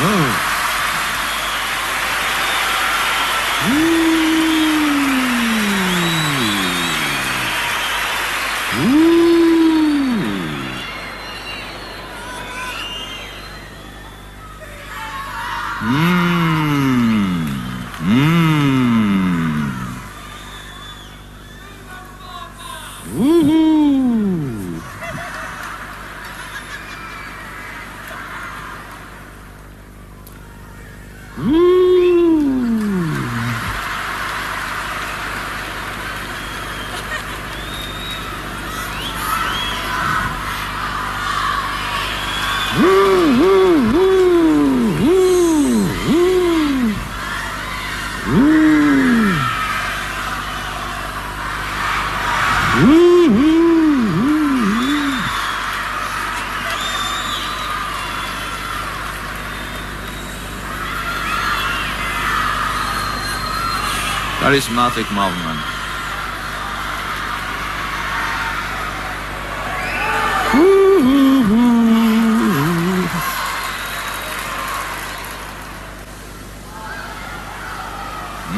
Oh. Charismatic movement.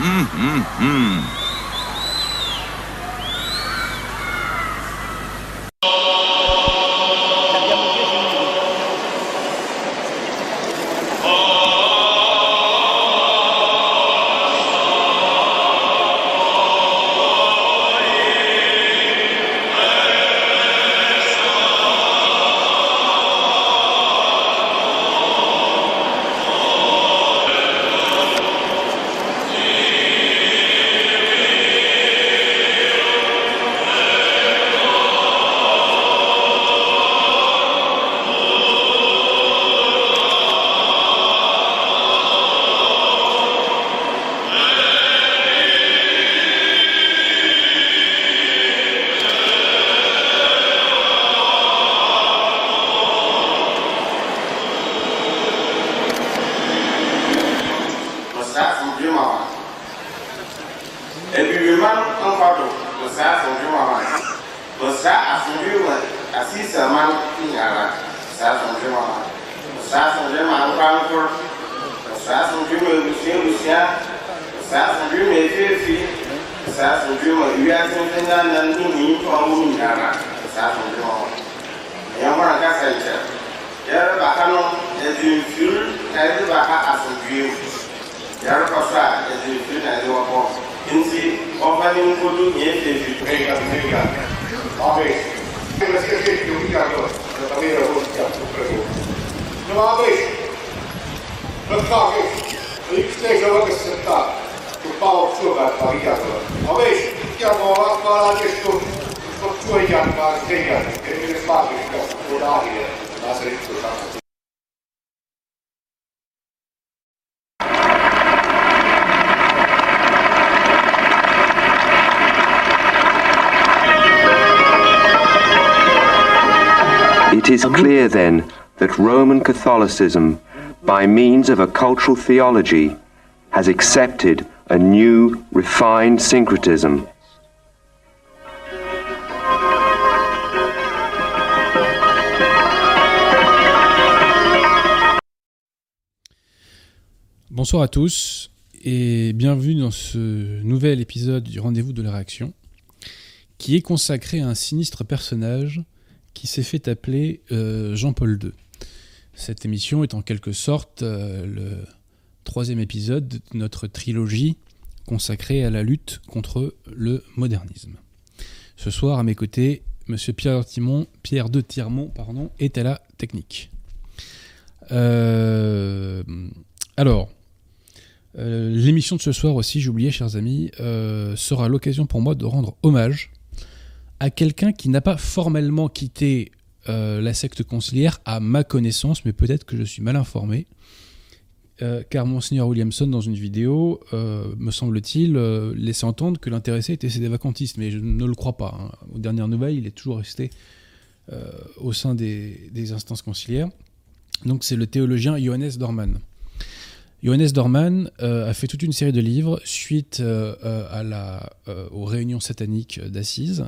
Mm-hmm. Is clear then that Roman Catholicism, by means of a cultural theology, has accepted a new, refined syncretism. Bonsoir à tous et bienvenue dans ce nouvel épisode du Rendez-vous de la Réaction qui est consacré à un sinistre personnage qui s'est fait appeler euh, Jean-Paul II. Cette émission est en quelque sorte euh, le troisième épisode de notre trilogie consacrée à la lutte contre le modernisme. Ce soir, à mes côtés, M. Pierre, Pierre de Tirmont pardon, est à la technique. Euh, alors, l'émission de ce soir aussi, oublié, chers amis, sera l'occasion pour moi de rendre hommage à quelqu'un qui n'a pas formellement quitté euh, la secte conciliaire, à ma connaissance, mais peut-être que je suis mal informé. Euh, car Monseigneur Williamson, dans une vidéo, euh, me semble-t-il, laissait entendre que l'intéressé était cédé vacantiste, mais je ne le crois pas. Hein. Aux dernières nouvelles, il est toujours resté au sein des, instances conciliaires. Donc c'est le théologien Johannes Dorman. Johannes Dorman a fait toute une série de livres suite aux réunions sataniques d'Assise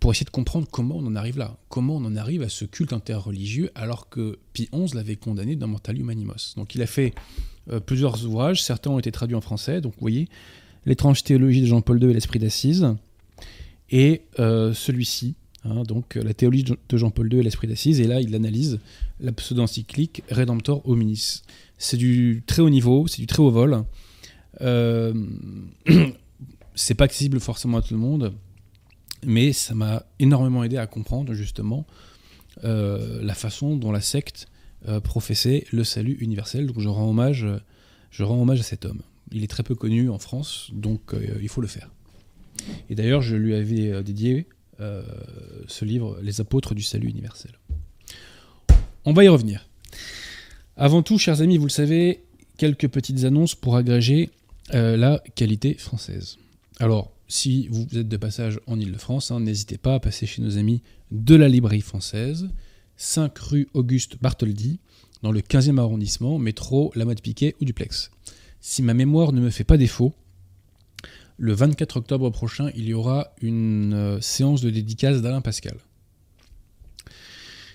pour essayer de comprendre comment on en arrive là, comment on en arrive à ce culte interreligieux alors que Pie XI l'avait condamné dans Mortalium Animos. Donc il a fait euh, plusieurs ouvrages, certains ont été traduits en français, donc vous voyez, L'étrange théologie de Jean-Paul II et l'esprit d'Assise, et euh, celui-ci, hein, donc la théologie de Jean-Paul II et l'esprit d'Assise, et là il analyse la pseudo-encyclique Redemptor Hominis. C'est du très haut niveau, c'est du très haut vol. Euh, c'est pas accessible forcément à tout le monde, mais ça m'a énormément aidé à comprendre justement euh, la façon dont la secte euh, professait le salut universel. Donc je rends hommage, je rends hommage à cet homme. Il est très peu connu en France, donc euh, il faut le faire. Et d'ailleurs, je lui avais dédié ce livre, Les apôtres du salut universel. On va y revenir. Avant tout, chers amis, vous le savez, quelques petites annonces pour agréger la qualité française. Alors, si vous êtes de passage en Ile-de-France, hein, n'hésitez pas à passer chez nos amis de la librairie française, 5 rue Auguste Bartholdi, dans le 15e arrondissement, métro La Motte Piquet ou Duplex. Si ma mémoire ne me fait pas défaut, le 24 octobre prochain, il y aura une euh, séance de dédicace d'Alain Pascal.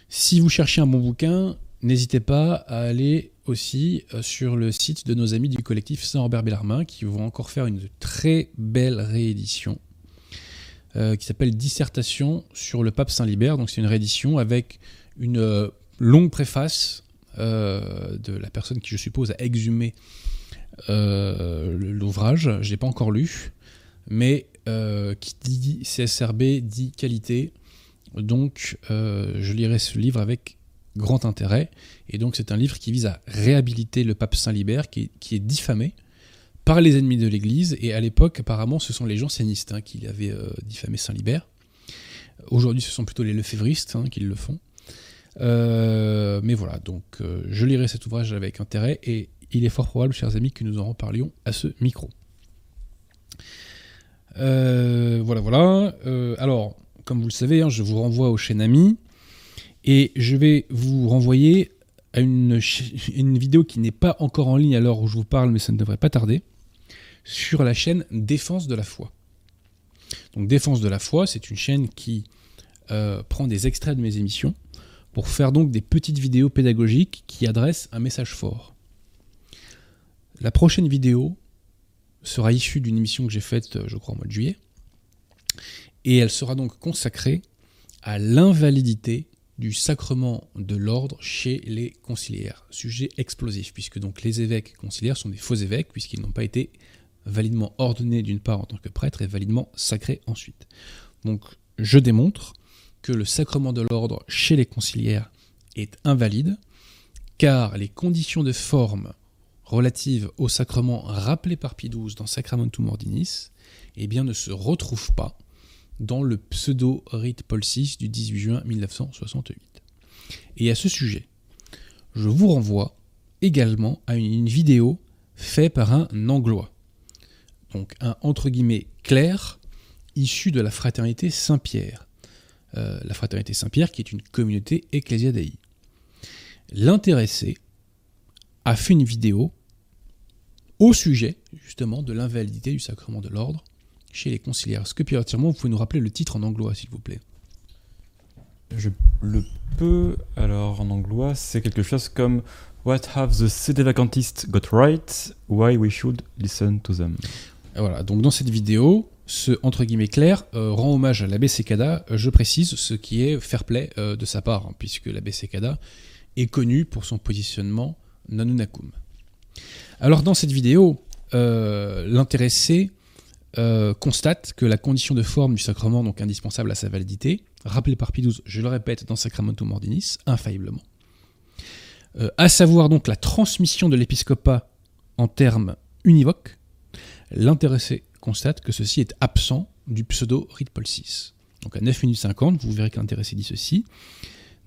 Si vous cherchez un bon bouquin, n'hésitez pas à aller aussi euh, sur le site de nos amis du collectif Saint-Robert-Bellarmin qui vont encore faire une très belle réédition euh, qui s'appelle Dissertation sur le pape Saint-Libert. Donc c'est une réédition avec une euh, longue préface de la personne qui je suppose a exhumé l'ouvrage. Je l'ai pas encore lu, mais qui dit CSRB dit qualité. Donc je lirai ce livre avec grand intérêt. Et donc c'est un livre qui vise à réhabiliter le pape Saint-Libert, qui, est diffamé par les ennemis de l'Église. Et à l'époque, apparemment, ce sont les jansénistes hein, qui avaient euh, diffamé Saint-Libert. Aujourd'hui, ce sont plutôt les lefévristes hein, qui le font. Euh, mais voilà, donc euh, je lirai cet ouvrage avec intérêt et il est fort probable, chers amis, que nous en reparlions à ce micro. voilà, voilà. alors, comme vous le savez, hein, je vous renvoie aux chaînes amis. Et je vais vous renvoyer à une, une vidéo qui n'est pas encore en ligne à l'heure où je vous parle, mais ça ne devrait pas tarder, sur la chaîne Défense de la foi. Donc Défense de la foi, c'est une chaîne qui euh, prend des extraits de mes émissions pour faire donc des petites vidéos pédagogiques qui adressent un message fort. La prochaine vidéo sera issue d'une émission que j'ai faite, je crois, au mois de juillet, et elle sera donc consacrée à l'invalidité du sacrement de l'ordre chez les conciliaires. Sujet explosif, puisque donc les évêques conciliaires sont des faux évêques, puisqu'ils n'ont pas été validement ordonnés d'une part en tant que prêtres et validement sacrés ensuite. Donc je démontre que le sacrement de l'ordre chez les conciliaires est invalide, car les conditions de forme relatives au sacrement rappelé par Pie XII dans Sacramentum Ordinis eh bien, ne se retrouvent pas dans le pseudo-rite Paul VI du 18 juin 1968. Et à ce sujet, je vous renvoie également à une, vidéo faite par un Anglois. Donc un entre guillemets clair issu de la fraternité Saint-Pierre. Euh, la fraternité Saint-Pierre qui est une communauté ecclésiadei. L'intéressé a fait une vidéo au sujet justement de l'invalidité du sacrement de l'ordre chez les conciliaires. Est-ce que Pierre Tirmont, vous pouvez nous rappeler le titre en anglois, s'il vous plaît? Je le peux. Alors, en anglois, c'est quelque chose comme What have the Sedevacantists got right? Why we should listen to them. voilà, donc dans cette vidéo, ce entre guillemets clair euh, rend hommage à l'abbé Sekada, je précise ce qui est fair play euh, de sa part, hein, puisque l'abbé Sekada est connu pour son positionnement nanunakum. Alors dans cette vidéo, euh, l'intéressé euh, constate que la condition de forme du sacrement, donc indispensable à sa validité, rappelée par Pie je le répète, dans Sacramentum Ordinis, infailliblement, euh, à savoir donc la transmission de l'épiscopat en termes univoques, l'intéressé constate que ceci est absent du pseudo-rite Paul VI. Donc à 9 minutes 50, vous verrez que l'intéressé dit ceci.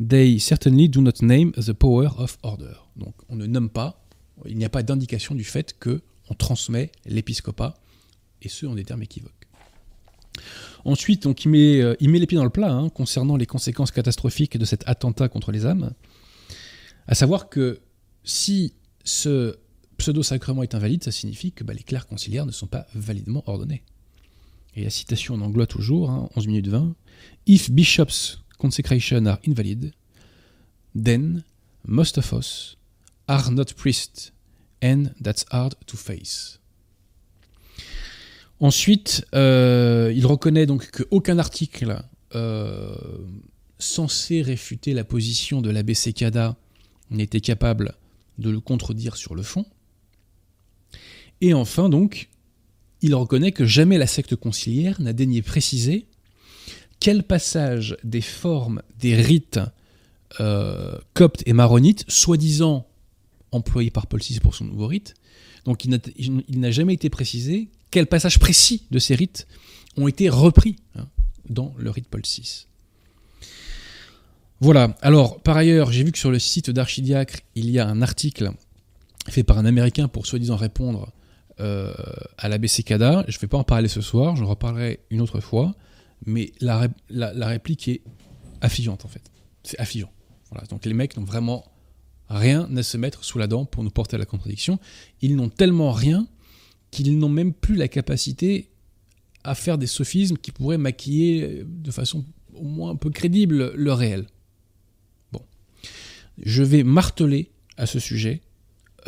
They certainly do not name the power of order. Donc on ne nomme pas, il n'y a pas d'indication du fait que on transmet l'épiscopat et ce en des termes équivoques. Ensuite, donc, il, met, euh, il met les pieds dans le plat hein, concernant les conséquences catastrophiques de cet attentat contre les âmes. À savoir que si ce pseudo-sacrement est invalide, ça signifie que bah, les clercs conciliaires ne sont pas validement ordonnés. Et la citation en anglais toujours, 11 hein, minutes 20. If bishops' consecration are invalid, then most of us are not priests, and that's hard to face. Ensuite, euh, il reconnaît donc qu'aucun article euh, censé réfuter la position de l'abbé Sekada n'était capable de le contredire sur le fond. Et enfin, donc, il reconnaît que jamais la secte conciliaire n'a daigné préciser quel passage des formes des rites euh, coptes et maronites, soi-disant employés par Paul VI pour son nouveau rite, donc il n'a jamais été précisé quels passages précis de ces rites ont été repris hein, dans le rite Paul VI. Voilà, alors par ailleurs, j'ai vu que sur le site d'Archidiacre, il y a un article fait par un Américain pour soi-disant répondre euh, à la BCCADA. Je ne vais pas en parler ce soir, j'en reparlerai une autre fois, mais la, la réplique est affligeante en fait. C'est affligeant. Voilà, donc les mecs n'ont vraiment rien à se mettre sous la dent pour nous porter à la contradiction. Ils n'ont tellement rien qu'ils n'ont même plus la capacité à faire des sophismes qui pourraient maquiller de façon au moins un peu crédible le réel. Bon. Je vais marteler à ce sujet,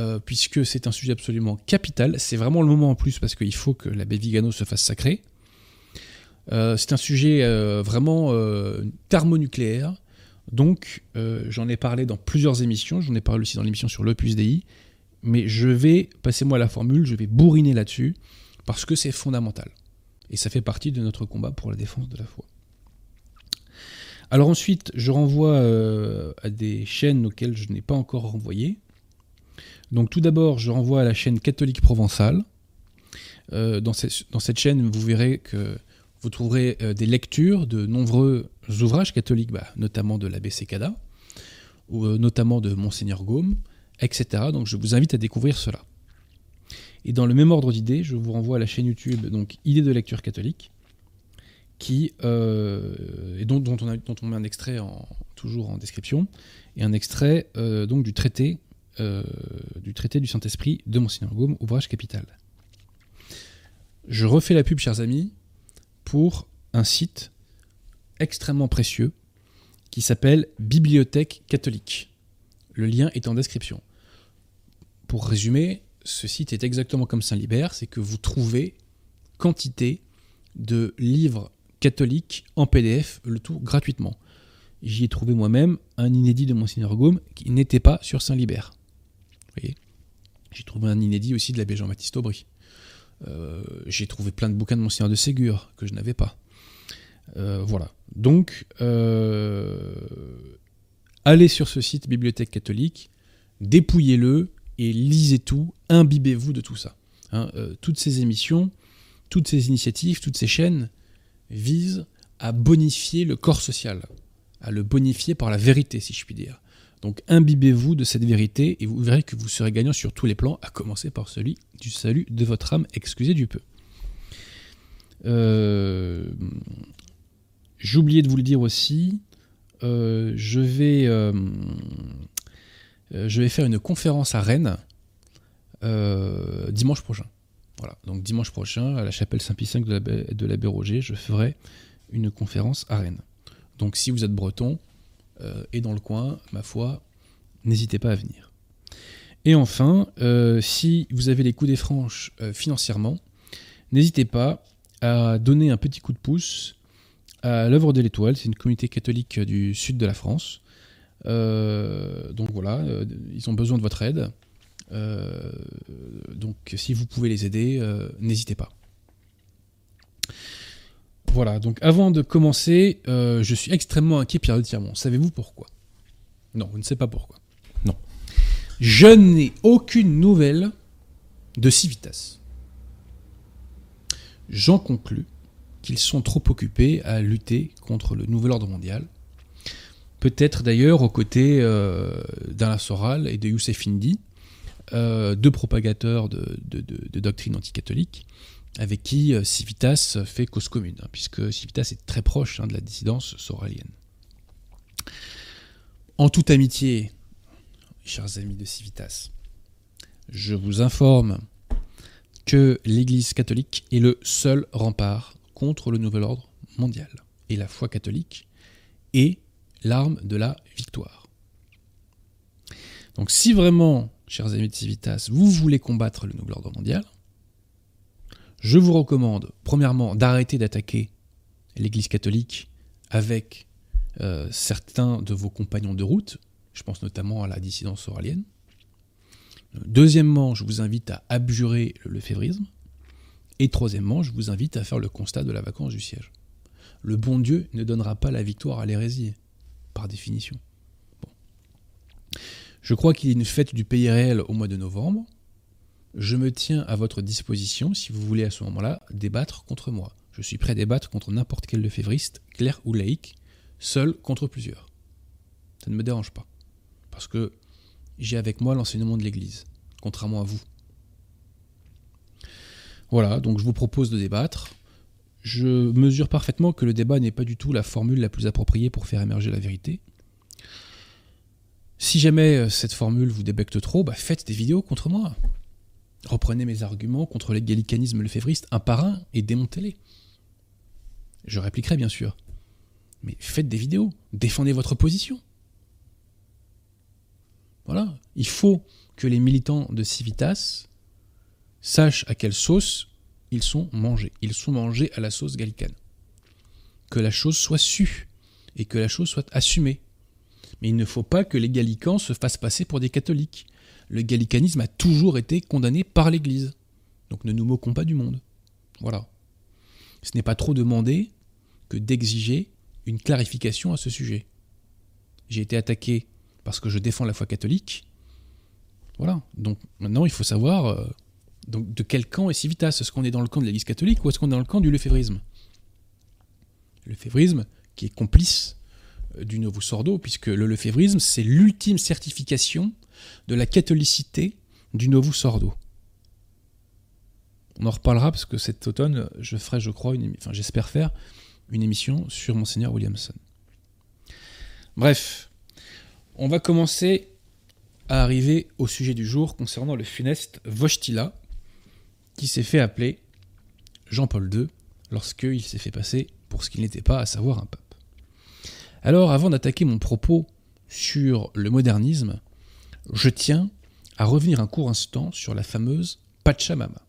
euh, puisque c'est un sujet absolument capital. C'est vraiment le moment en plus, parce qu'il faut que l'abbé Vigano se fasse sacré. Euh, c'est un sujet euh, vraiment thermonucléaire. Donc, j'en ai parlé dans plusieurs émissions. J'en ai parlé aussi dans l'émission sur l'Opus Dei mais je vais, passez-moi la formule, je vais bourriner là-dessus, parce que c'est fondamental. Et ça fait partie de notre combat pour la défense de la foi. Alors ensuite, je renvoie euh, à des chaînes auxquelles je n'ai pas encore renvoyé. Donc tout d'abord, je renvoie à la chaîne catholique provençale. Euh, dans, cette chaîne, vous verrez que vous trouverez euh, des lectures de nombreux ouvrages catholiques, bah, notamment de l'abbé Secada, ou notamment de Monseigneur Gaume, etc. Donc je vous invite à découvrir cela. Et dans le même ordre d'idées, je vous renvoie à la chaîne YouTube donc Idées de lecture catholique, qui euh, et dont, on met un extrait toujours en description, et un extrait euh, donc du traité euh, du traité du Saint-Esprit de Monseigneur Gaume, ouvrage capital. Je refais la pub, chers amis, pour un site extrêmement précieux qui s'appelle Bibliothèque catholique. Le lien est en description. Pour résumer, ce site est exactement comme Saint-Libert, c'est que vous trouvez quantité de livres catholiques en PDF, le tout gratuitement. J'y ai trouvé moi-même un inédit de Monseigneur Gaume qui n'était pas sur Saint-Libert. J'ai trouvé un inédit aussi de l'abbé Jean-Baptiste Aubry. Euh, j'ai trouvé plein de bouquins de Monseigneur de Ségur que je n'avais pas. Euh, voilà. Donc, euh, allez sur ce site Bibliothèque catholique, dépouillez-le et lisez tout, imbibez-vous de tout ça. Hein. Euh, toutes ces émissions, toutes ces initiatives, toutes ces chaînes visent à bonifier le corps social, à le bonifier par la vérité, si je puis dire. Donc imbibez-vous de cette vérité et vous verrez que vous serez gagnant sur tous les plans, à commencer par celui du salut de votre âme, excusez du peu. Euh, oublié de vous le dire aussi, euh, je, vais, je vais faire une conférence à Rennes dimanche prochain. Voilà, donc dimanche prochain, à la chapelle Saint-Pie de l'abbé Roger, je ferai une conférence à Rennes. Donc si vous êtes breton et dans le coin, ma foi, n'hésitez pas à venir. Et enfin, si vous avez les coups des franches financièrement, n'hésitez pas à donner un petit coup de pouce à l'œuvre de l'Étoile. C'est une communauté catholique du sud de la France. Euh, donc voilà, euh, ils ont besoin de votre aide. Euh, donc si vous pouvez les aider, n'hésitez pas. Voilà, donc avant de commencer, je suis extrêmement inquiet, Pierre Tirmont. Savez-vous pourquoi? Non, vous ne savez pas pourquoi. Non. Je n'ai aucune nouvelle de Civitas. J'en conclus qu'ils sont trop occupés à lutter contre le nouvel ordre mondial. Peut-être d'ailleurs aux côtés euh, d'Alain Soral et de Youssef Indy, euh, deux propagateurs de, de, de, avec qui euh, Civitas fait cause commune, hein, puisque Civitas est très proche hein, de la dissidence soralienne. En toute amitié, chers amis de Civitas, je vous informe que l'Église catholique est le seul rempart contre le nouvel ordre mondial. Et la foi catholique est l'arme de la victoire. Donc si vraiment, chers amis de Civitas, vous voulez combattre le nouvel ordre mondial, je vous recommande, premièrement, d'arrêter d'attaquer l'Église catholique avec euh, certains de vos compagnons de route. Je pense notamment à la dissidence oralienne. Deuxièmement, je vous invite à abjurer le lefévrisme. Et troisièmement, je vous invite à faire le constat de la vacance du siège. Le bon Dieu ne donnera pas la victoire à l'hérésie, par définition. Je crois qu'il y a une fête du pays réel au mois de novembre. Je me tiens à votre disposition si vous voulez à ce moment-là débattre contre moi. Je suis prêt à débattre contre n'importe quel lefévriste, clair ou laïque, seul contre plusieurs. Ça ne me dérange pas. Parce que j'ai avec moi l'enseignement de l'Église, contrairement à vous. Voilà, donc je vous propose de débattre. Je mesure parfaitement que le débat n'est pas du tout la formule la plus appropriée pour faire émerger la vérité. Si jamais euh, cette formule vous débecte trop, bah faites des vidéos contre moi. Reprenez mes arguments contre les gallicanismes lefévristes un par un et démontez-les. Je répliquerai bien sûr. Mais faites des vidéos, défendez votre position. Voilà, il faut que les militants de Civitas sachent à quelle sauce ils sont mangés. Ils sont mangés à la sauce gallicane. Que la chose soit sue et que la chose soit assumée. Mais il ne faut pas que les gallicans se fassent passer pour des catholiques. Le gallicanisme a toujours été condamné par l'Église. Donc ne nous moquons pas du monde. Voilà. Ce n'est pas trop demandé que d'exiger une clarification à ce sujet. J'ai été attaqué parce que je défends la foi catholique. Voilà. Donc maintenant, il faut savoir euh, donc, de quel camp est Civitas? Est-ce qu'on est dans le camp de l'Église catholique ou est-ce qu'on est dans le camp du lefévrisme? Le lefévrisme qui est complice euh, du Novus Ordo, puisque le lefévrisme, c'est l'ultime certification de la catholicité du Novus Ordo. On en reparlera parce que cet automne, je ferai, je crois, enfin j'espère faire une émission sur Monseigneur Williamson. Bref, on va commencer à arriver au sujet du jour concernant le funeste Vostila, qui s'est fait appeler Jean-Paul II lorsqu'il s'est fait passer pour ce qu'il n'était pas, à savoir un pape. Alors, avant d'attaquer mon propos sur le modernisme, je tiens à revenir un court instant sur la fameuse Pachamama.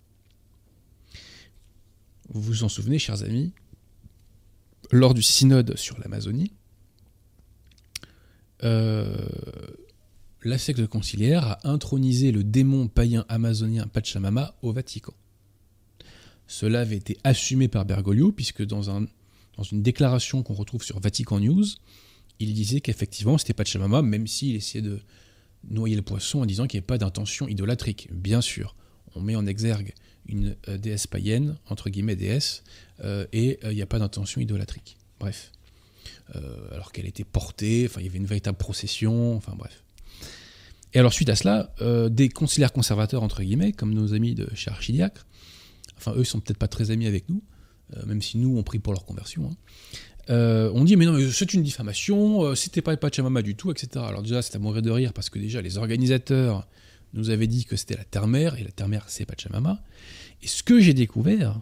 Vous vous en souvenez, chers amis, lors du synode sur l'Amazonie, euh, la secte conciliaire a intronisé le démon païen amazonien Pachamama au Vatican. Cela avait été assumé par Bergoglio, puisque dans, un, dans une déclaration qu'on retrouve sur Vatican News, il disait qu'effectivement c'était Pachamama, même s'il essayait de noyer le poisson en disant qu'il n'y avait pas d'intention idolatrique. Bien sûr, on met en exergue une euh, déesse païenne, entre guillemets déesse, euh, et il n'y a pas d'intention idolatrique. Bref. Euh, alors qu'elle était portée, il y avait une véritable procession, enfin bref. Et alors suite à cela, euh, des conciliaires conservateurs, entre guillemets, comme nos amis de chez Archidiacre, enfin eux ils sont peut-être pas très amis avec nous, euh, même si nous on prie pour leur conversion, hein, on dit mais non mais c'est une diffamation, c'était pas Pachamama du tout, etc. Alors déjà c'est à mourir de rire parce que déjà les organisateurs nous avaient dit que c'était la terre-mère, et la terre-mère c'est Pachamama. Et ce que j'ai découvert,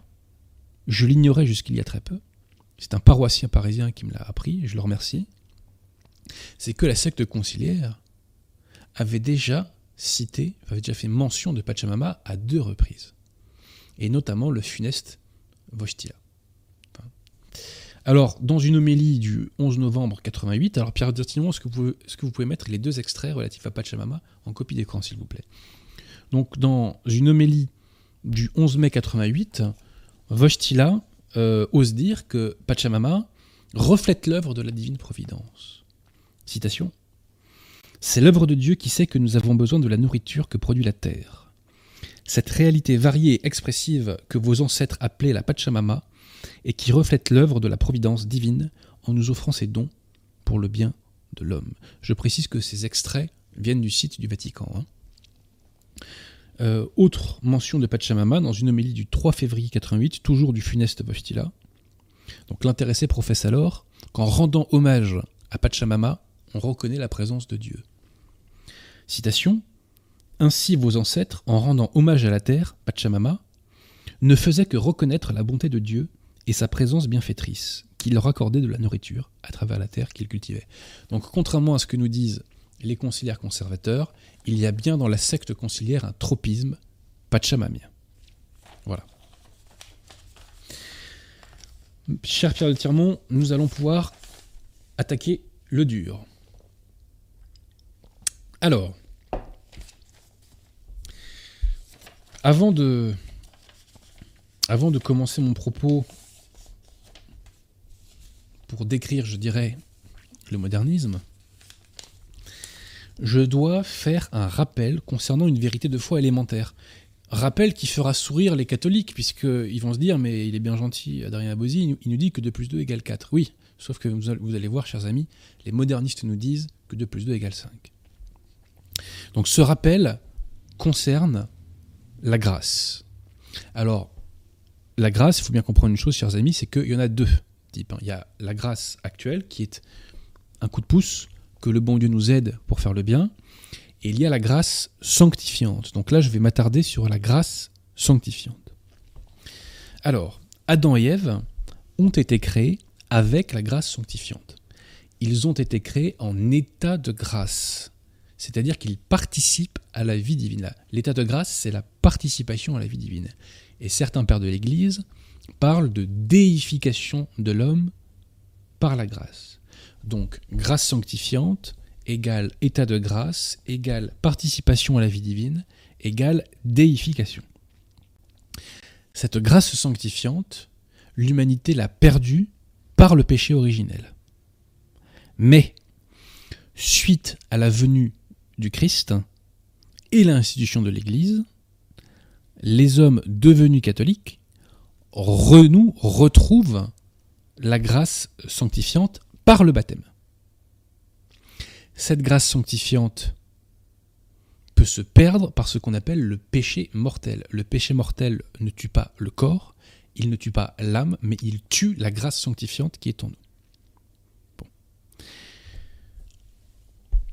je l'ignorais jusqu'il y a très peu, c'est un paroissien parisien qui me l'a appris, je le remercie, c'est que la secte conciliaire avait déjà cité, avait déjà fait mention de Pachamama à deux reprises, et notamment le funeste Vostila. Alors, dans une homélie du 11 novembre 88, alors Pierre Dirtinon, est-ce que, vous, pouvez mettre les deux extraits relatifs à Pachamama en copie d'écran, s'il vous plaît? Donc, dans une homélie du 11 mai 88, Vostila euh, ose dire que Pachamama reflète l'œuvre de la divine providence. Citation C'est l'œuvre de Dieu qui sait que nous avons besoin de la nourriture que produit la terre. Cette réalité variée et expressive que vos ancêtres appelaient la Pachamama et qui reflète l'œuvre de la providence divine en nous offrant ses dons pour le bien de l'homme. Je précise que ces extraits viennent du site du Vatican. Hein. Euh, autre mention de Pachamama dans une homélie du 3 février 88, toujours du funeste Vostila. Donc l'intéressé professe alors qu'en rendant hommage à Pachamama, on reconnaît la présence de Dieu. Citation Ainsi vos ancêtres, en rendant hommage à la terre, Pachamama, ne faisaient que reconnaître la bonté de Dieu et sa présence bienfaitrice, qui leur accordait de la nourriture à travers la terre qu'ils cultivaient. Donc contrairement à ce que nous disent les conciliaires conservateurs, il y a bien dans la secte conciliaire un tropisme pachamamien. Voilà. Cher Pierre de Tirmont, nous allons pouvoir attaquer le dur. Alors, avant de, commencer mon propos pour décrire, je dirais, le modernisme, je dois faire un rappel concernant une vérité de foi élémentaire. Rappel qui fera sourire les catholiques, puisqu'ils vont se dire, mais il est bien gentil, Adrien Abosi, il nous dit que 2 plus 2 égale 4. Oui, sauf que vous allez voir, chers amis, les modernistes nous disent que 2 plus 2 égale 5. Donc ce rappel concerne la grâce. Alors, la grâce, il faut bien comprendre une chose, chers amis, c'est qu'il y en a deux types. Hein. Il y a la grâce actuelle, qui est un coup de pouce, que le bon Dieu nous aide pour faire le bien. Et il y a la grâce sanctifiante. Donc là, je vais m'attarder sur la grâce sanctifiante. Alors, Adam et Ève ont été créés avec la grâce sanctifiante. Ils ont été créés en état de grâce, c'est-à-dire qu'ils participent à la vie divine. L'état de grâce, c'est la participation à la vie divine. Et certains pères de l'Église parlent de déification de l'homme par la grâce. Donc, grâce sanctifiante égale état de grâce égale participation à la vie divine égale déification. Cette grâce sanctifiante, l'humanité l'a perdue par le péché originel. Mais, suite à la venue du Christ et l'institution de l'Église, les hommes devenus catholiques renouent, retrouvent la grâce sanctifiante par le baptême. Cette grâce sanctifiante peut se perdre par ce qu'on appelle le péché mortel. Le péché mortel ne tue pas le corps, il ne tue pas l'âme, mais il tue la grâce sanctifiante qui est en nous.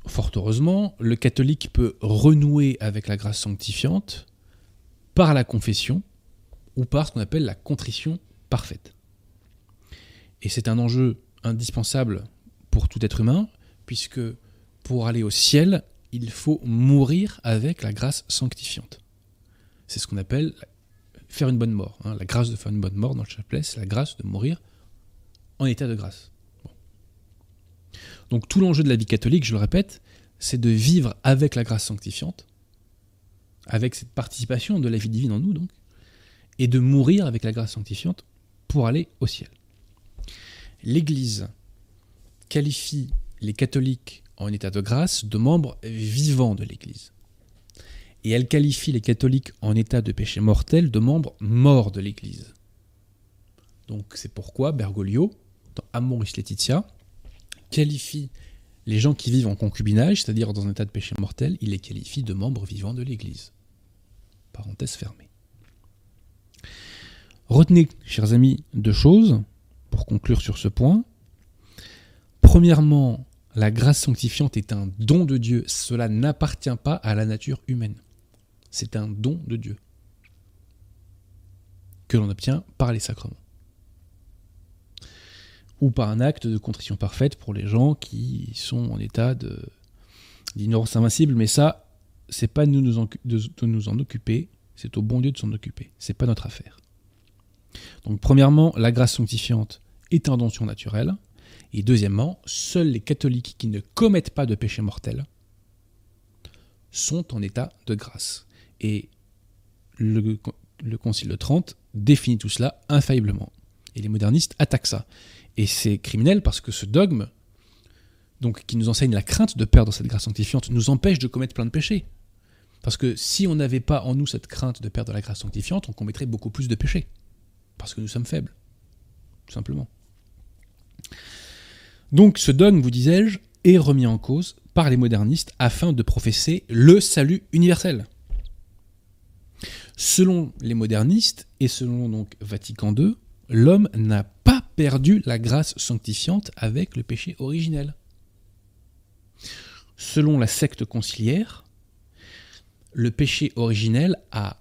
Fort heureusement, le catholique peut renouer avec la grâce sanctifiante par la confession ou par ce qu'on appelle la contrition parfaite. Et c'est un enjeu indispensable pour tout être humain, puisque pour aller au ciel, il faut mourir avec la grâce sanctifiante. C'est ce qu'on appelle faire une bonne mort. Hein. La grâce de faire une bonne mort dans le chapelet, c'est la grâce de mourir en état de grâce. Donc tout l'enjeu de la vie catholique, je le répète, c'est de vivre avec la grâce sanctifiante, avec cette participation de la vie divine en nous, donc, et de mourir avec la grâce sanctifiante pour aller au ciel l'Église qualifie les catholiques en état de grâce de membres vivants de l'Église. Et elle qualifie les catholiques en état de péché mortel de membres morts de l'Église. Donc c'est pourquoi Bergoglio, dans Amoris Laetitia, qualifie les gens qui vivent en concubinage, c'est-à-dire dans un état de péché mortel, il les qualifie de membres vivants de l'Église. Parenthèse fermée. Retenez, chers amis, deux choses pour conclure sur ce point. Premièrement, la grâce sanctifiante est un don de Dieu. Cela n'appartient pas à la nature humaine. C'est un don de Dieu que l'on obtient par les sacrements. Ou par un acte de contrition parfaite pour les gens qui sont en état d'ignorance invincible. Mais ça, c'est pas nous de nous en occuper, c'est au bon Dieu de s'en occuper. C'est pas notre affaire. Donc premièrement, la grâce sanctifiante est un don surnaturel. Et deuxièmement, seuls les catholiques qui ne commettent pas de péché mortel sont en état de grâce. Et le, Concile de Trente définit tout cela infailliblement. Et les modernistes attaquent ça. Et c'est criminel parce que ce dogme, qui nous enseigne la crainte de perdre cette grâce sanctifiante, nous empêche de commettre plein de péchés. Parce que si on n'avait pas en nous cette crainte de perdre la grâce sanctifiante, on commettrait beaucoup plus de péchés. Parce que nous sommes faibles. Tout simplement. Donc ce dogme, vous disais-je, est remis en cause par les modernistes afin de professer le salut universel. Selon les modernistes et selon donc Vatican II, l'homme n'a pas perdu la grâce sanctifiante avec le péché originel. Selon la secte conciliaire, le péché originel a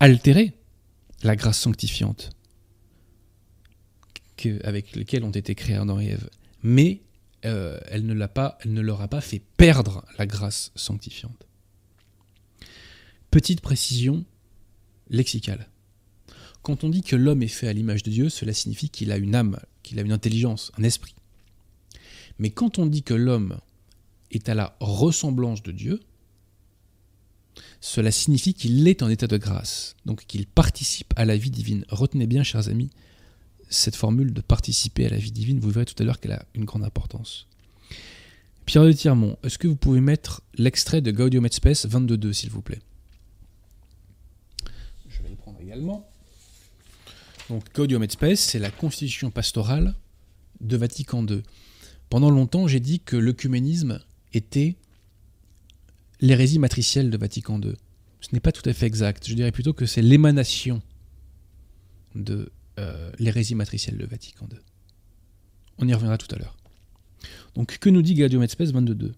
altéré la grâce sanctifiante avec laquelle ont été créés Adam et Ève. Mais euh, elle, ne leur a pas fait perdre la grâce sanctifiante. Petite précision lexicale. Quand on dit que l'homme est fait à l'image de Dieu, cela signifie qu'il a une âme, qu'il a une intelligence, un esprit. Mais quand on dit que l'homme est à la ressemblance de Dieu, cela signifie qu'il est en état de grâce, donc qu'il participe à la vie divine. Retenez bien, chers amis, cette formule de participer à la vie divine, vous verrez tout à l'heure qu'elle a une grande importance. Pierre de Tirmont, est-ce que vous pouvez mettre l'extrait de Gaudium et Spes 22.2, s'il vous plaît? Je vais le prendre également. Donc Gaudium et Spes, c'est la constitution pastorale de Vatican II. Pendant longtemps, j'ai dit que l'œcuménisme était l'hérésie matricielle de Vatican II. Ce n'est pas tout à fait exact. Je dirais plutôt que c'est l'émanation de euh, l'hérésie matricielle de Vatican II. On y reviendra tout à l'heure. Donc, que nous dit Gaudium et Spes 22.2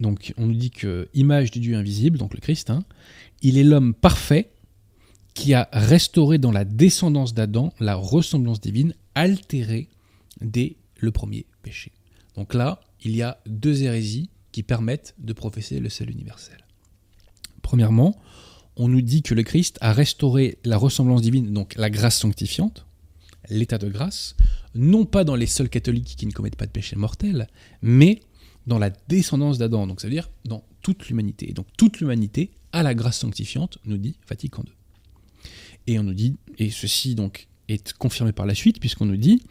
Donc, on nous dit que, image du Dieu invisible, donc le Christ, hein, il est l'homme parfait qui a restauré dans la descendance d'Adam la ressemblance divine altérée dès le premier péché. Donc là, il y a deux hérésies qui permettent de professer le seul universel. Premièrement, on nous dit que le Christ a restauré la ressemblance divine, donc la grâce sanctifiante, l'état de grâce, non pas dans les seuls catholiques qui ne commettent pas de péché mortel, mais dans la descendance d'Adam, donc ça veut dire dans toute l'humanité. Et donc toute l'humanité a la grâce sanctifiante, nous dit Vatican II. Et on nous dit, et ceci donc est confirmé par la suite, puisqu'on nous dit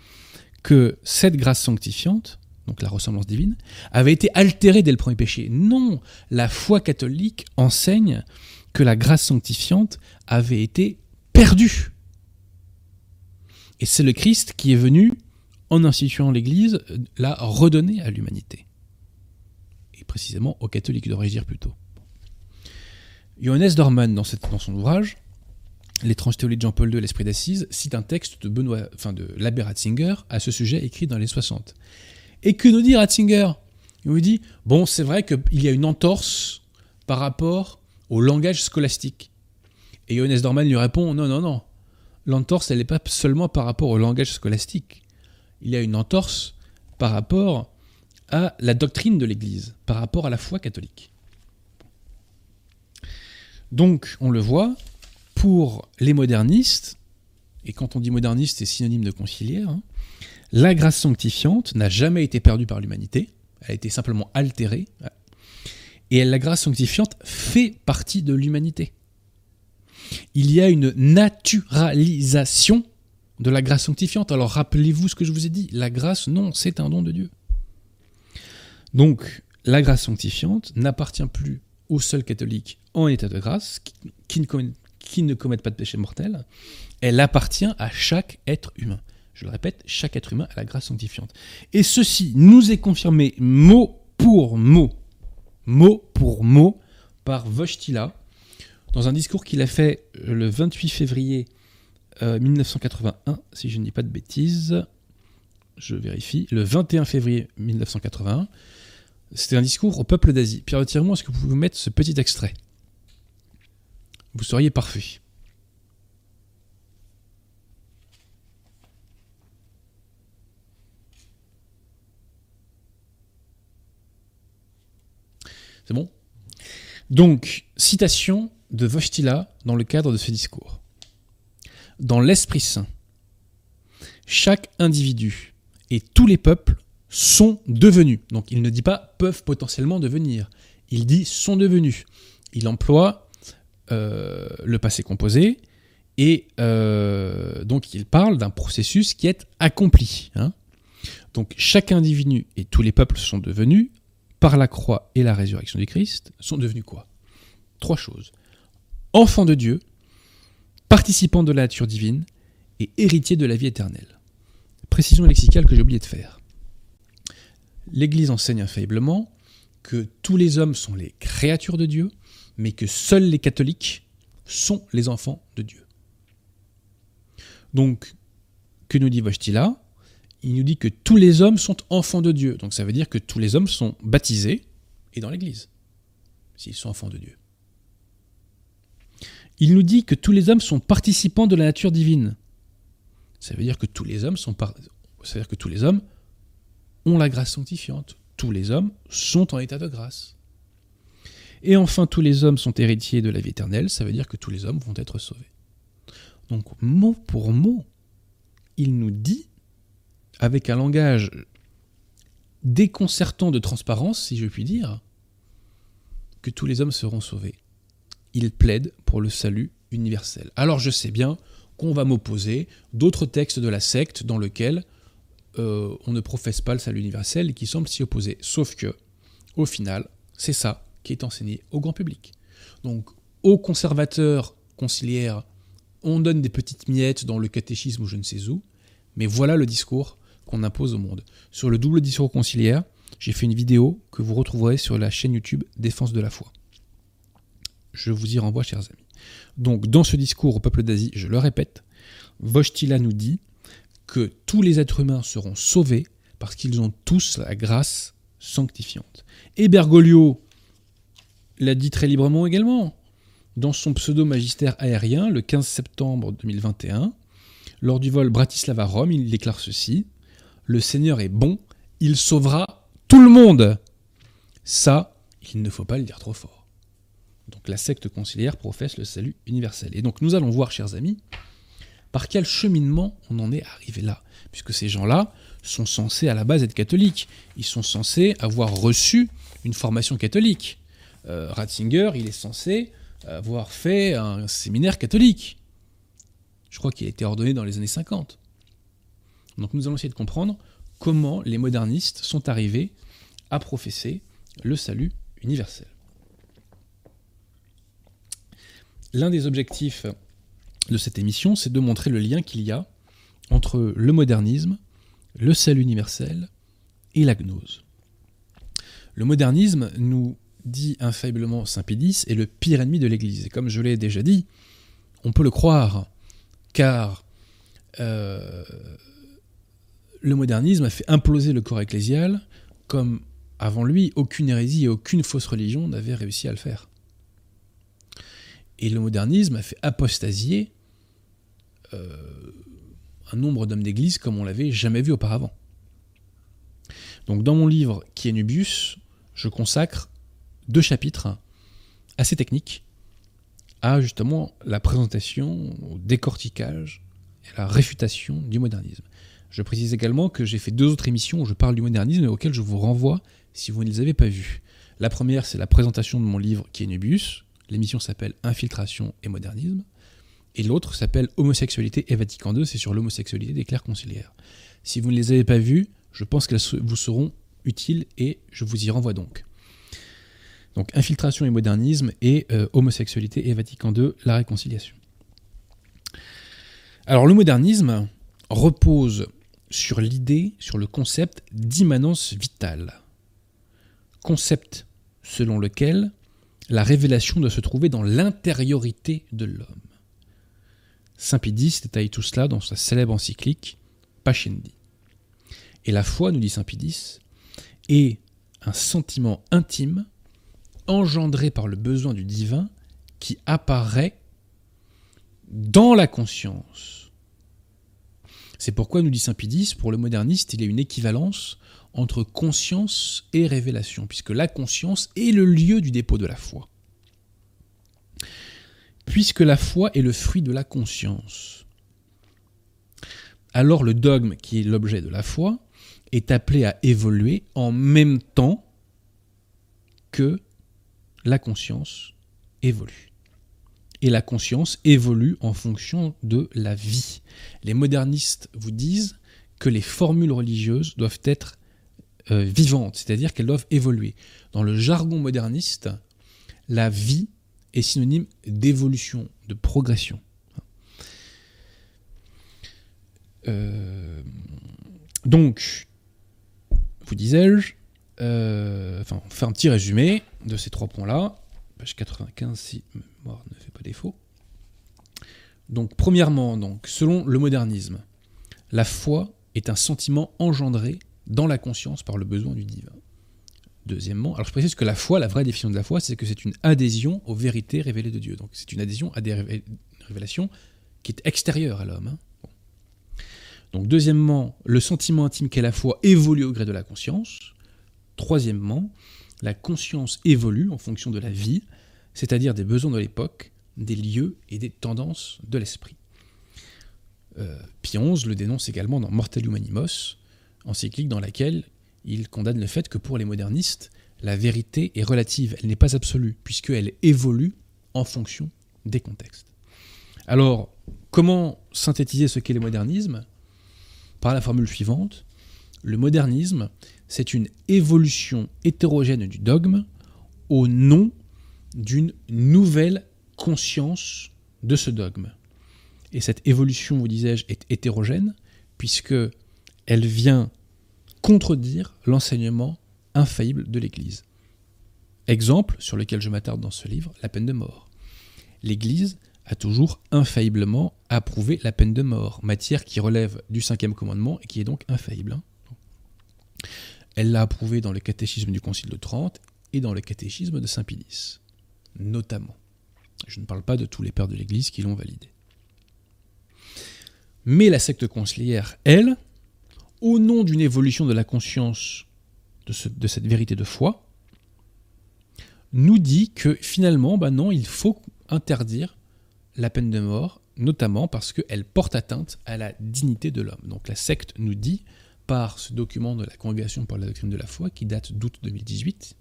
que cette grâce sanctifiante, donc la ressemblance divine, avait été altérée dès le premier péché. Non, la foi catholique enseigne que la grâce sanctifiante avait été perdue. Et c'est le Christ qui est venu, en instituant l'Église, la redonner à l'humanité. Et précisément aux catholiques, devrais-je dire plutôt. Johannes Dorman, dans, dans son ouvrage, L'étrange théorie de Jean-Paul II, l'esprit d'assise, cite un texte de Benoît, enfin de l'abbé Ratzinger à ce sujet écrit dans les 60. Et que nous dit Ratzinger? Il nous dit bon, c'est vrai qu'il y a une entorse par rapport au langage scolastique. Et Johannes Dorman lui répond non, non, non. L'entorse, elle n'est pas seulement par rapport au langage scolastique. Il y a une entorse par rapport à la doctrine de l'Église, par rapport à la foi catholique. Donc, on le voit, pour les modernistes, et quand on dit moderniste, c'est synonyme de conciliaire, hein, la grâce sanctifiante n'a jamais été perdue par l'humanité, elle a été simplement altérée, et la grâce sanctifiante fait partie de l'humanité. Il y a une naturalisation de la grâce sanctifiante. Alors rappelez-vous ce que je vous ai dit. La grâce, non, c'est un don de Dieu. Donc, la grâce sanctifiante n'appartient plus aux seuls catholiques en état de grâce, qui, ne, commettent, pas de péché mortel. Elle appartient à chaque être humain. Je le répète, chaque être humain a la grâce sanctifiante. Et ceci nous est confirmé mot pour mot mot pour mot par Vostila dans un discours qu'il a fait euh, le 28 février 1981, euh, si je ne dis pas de bêtises. Je vérifie. Le 21 février 1981. C'était un discours au peuple d'Asie. Pierre de est-ce que vous pouvez mettre ce petit extrait? Vous seriez parfait. C'est bon? Donc, citation de Vostila dans le cadre de ce discours. Dans l'Esprit Saint, chaque individu et tous les peuples sont devenus. Donc il ne dit pas peuvent potentiellement devenir. Il dit sont devenus. Il emploie le passé composé et euh, donc il parle d'un processus qui est accompli. Hein. Donc chaque individu et tous les peuples sont devenus par la croix et la résurrection du Christ, sont devenus quoi? Trois choses. Enfants de Dieu, participants de la nature divine et héritiers de la vie éternelle. Précision lexicale que j'ai oublié de faire. L'Église enseigne infailliblement que tous les hommes sont les créatures de Dieu, mais que seuls les catholiques sont les enfants de Dieu. Donc, que nous dit Vostila Il nous dit que tous les hommes sont enfants de Dieu. Donc ça veut dire que tous les hommes sont baptisés et dans l'Église, s'ils sont enfants de Dieu. Il nous dit que tous les hommes sont participants de la nature divine. Ça veut dire que tous les hommes sont ça veut dire que tous les hommes ont la grâce sanctifiante. Tous les hommes sont en état de grâce. Et enfin, tous les hommes sont héritiers de la vie éternelle, ça veut dire que tous les hommes vont être sauvés. Donc, mot pour mot, il nous dit, avec un langage déconcertant de transparence, si je puis dire, que tous les hommes seront sauvés. Il plaide pour le salut universel. Alors je sais bien qu'on va m'opposer d'autres textes de la secte dans lesquels euh, on ne professe pas le salut universel et qui semblent s'y opposer. Sauf que, au final, c'est ça qui est enseigné au grand public. Donc, aux conservateurs conciliaires, on donne des petites miettes dans le catéchisme ou je ne sais où, mais voilà le discours qu'on impose au monde. Sur le double discours conciliaire, j'ai fait une vidéo que vous retrouverez sur la chaîne YouTube Défense de la foi. Je vous y renvoie, chers amis. Donc, dans ce discours au peuple d'Asie, je le répète, Vostila nous dit que tous les êtres humains seront sauvés parce qu'ils ont tous la grâce sanctifiante. Et Bergoglio l'a dit très librement également. Dans son pseudo-magistère aérien, le 15 septembre 2021, lors du vol Bratislava-Rome, il déclare ceci Le Seigneur est bon, il sauvera tout le monde Ça, il ne faut pas le dire trop fort. Donc la secte conciliaire professe le salut universel. Et donc nous allons voir, chers amis, par quel cheminement on en est arrivé là. Puisque ces gens-là sont censés à la base être catholiques. Ils sont censés avoir reçu une formation catholique. Euh, Ratzinger, il est censé avoir fait un séminaire catholique. Je crois qu'il a été ordonné dans les années 50. Donc nous allons essayer de comprendre comment les modernistes sont arrivés à professer le salut universel. L'un des objectifs de cette émission, c'est de montrer le lien qu'il y a entre le modernisme, le salut universel et la gnose. Le modernisme nous dit infailliblement Saint Pédis est le pire ennemi de l'Église. Et comme je l'ai déjà dit, on peut le croire, car euh, le modernisme a fait imploser le corps ecclésial comme avant lui, aucune hérésie et aucune fausse religion n'avait réussi à le faire. Et le modernisme a fait apostasier euh, un nombre d'hommes d'église comme on l'avait jamais vu auparavant. Donc dans mon livre Qui est Nubius, je consacre deux chapitres assez techniques à justement la présentation, au décortiquage et à la réfutation du modernisme. Je précise également que j'ai fait deux autres émissions où je parle du modernisme et auxquelles je vous renvoie si vous ne les avez pas vues. La première, c'est la présentation de mon livre qui est Nubius. L'émission s'appelle Infiltration et modernisme. Et l'autre s'appelle Homosexualité et Vatican II, c'est sur l'homosexualité des clercs conciliaires. Si vous ne les avez pas vues, je pense qu'elles vous seront utiles et je vous y renvoie donc. Donc infiltration et modernisme et euh, homosexualité et Vatican II, la réconciliation. Alors le modernisme repose sur l'idée, sur le concept d'immanence vitale. Concept selon lequel la révélation doit se trouver dans l'intériorité de l'homme. Saint Pidis détaille tout cela dans sa célèbre encyclique Pascendi. Et la foi, nous dit Saint Pidis, est un sentiment intime engendré par le besoin du divin qui apparaît dans la conscience. C'est pourquoi, nous dit Saint Pidis, pour le moderniste, il y a une équivalence entre conscience et révélation, puisque la conscience est le lieu du dépôt de la foi. Puisque la foi est le fruit de la conscience, alors le dogme qui est l'objet de la foi est appelé à évoluer en même temps que la conscience évolue. Et la conscience évolue en fonction de la vie. Les modernistes vous disent que les formules religieuses doivent être euh, vivantes, c'est-à-dire qu'elles doivent évoluer. Dans le jargon moderniste, la vie est synonyme d'évolution, de progression. Euh, donc, vous disais-je, euh, enfin, on fait un petit résumé de ces trois points-là. Page 95, si mémoire ne fait pas défaut. Donc, premièrement, donc, selon le modernisme, la foi est un sentiment engendré dans la conscience par le besoin du divin. Deuxièmement, alors je précise que la foi, la vraie définition de la foi, c'est que c'est une adhésion aux vérités révélées de Dieu. Donc c'est une adhésion à des révélations qui est extérieure à l'homme. Hein. Donc deuxièmement, le sentiment intime qu'est la foi évolue au gré de la conscience. Troisièmement, la conscience évolue en fonction de la vie, c'est-à-dire des besoins de l'époque, des lieux et des tendances de l'esprit. Euh, XI le dénonce également dans Mortalium Animos, encyclique dans laquelle il condamne le fait que pour les modernistes, la vérité est relative, elle n'est pas absolue, puisqu'elle évolue en fonction des contextes. Alors, comment synthétiser ce qu'est le modernisme? Par la formule suivante, le modernisme, c'est une évolution hétérogène du dogme au nom d'une nouvelle conscience de ce dogme. Et cette évolution, vous disais-je, est hétérogène, puisque elle vient contredire l'enseignement infaillible de l'Église. Exemple sur lequel je m'attarde dans ce livre, la peine de mort. L'Église a toujours infailliblement approuvé la peine de mort, matière qui relève du cinquième commandement et qui est donc infaillible. Elle l'a approuvé dans le catéchisme du Concile de Trente et dans le catéchisme de Saint-Pilice, notamment. Je ne parle pas de tous les pères de l'Église qui l'ont validé. Mais la secte conciliaire, elle, au nom d'une évolution de la conscience de, cette vérité de foi, nous dit que finalement, bah non, il faut interdire la peine de mort, notamment parce qu'elle porte atteinte à la dignité de l'homme. Donc la secte nous dit, par ce document de la Congrégation pour la doctrine de la foi, qui date d'août 2018,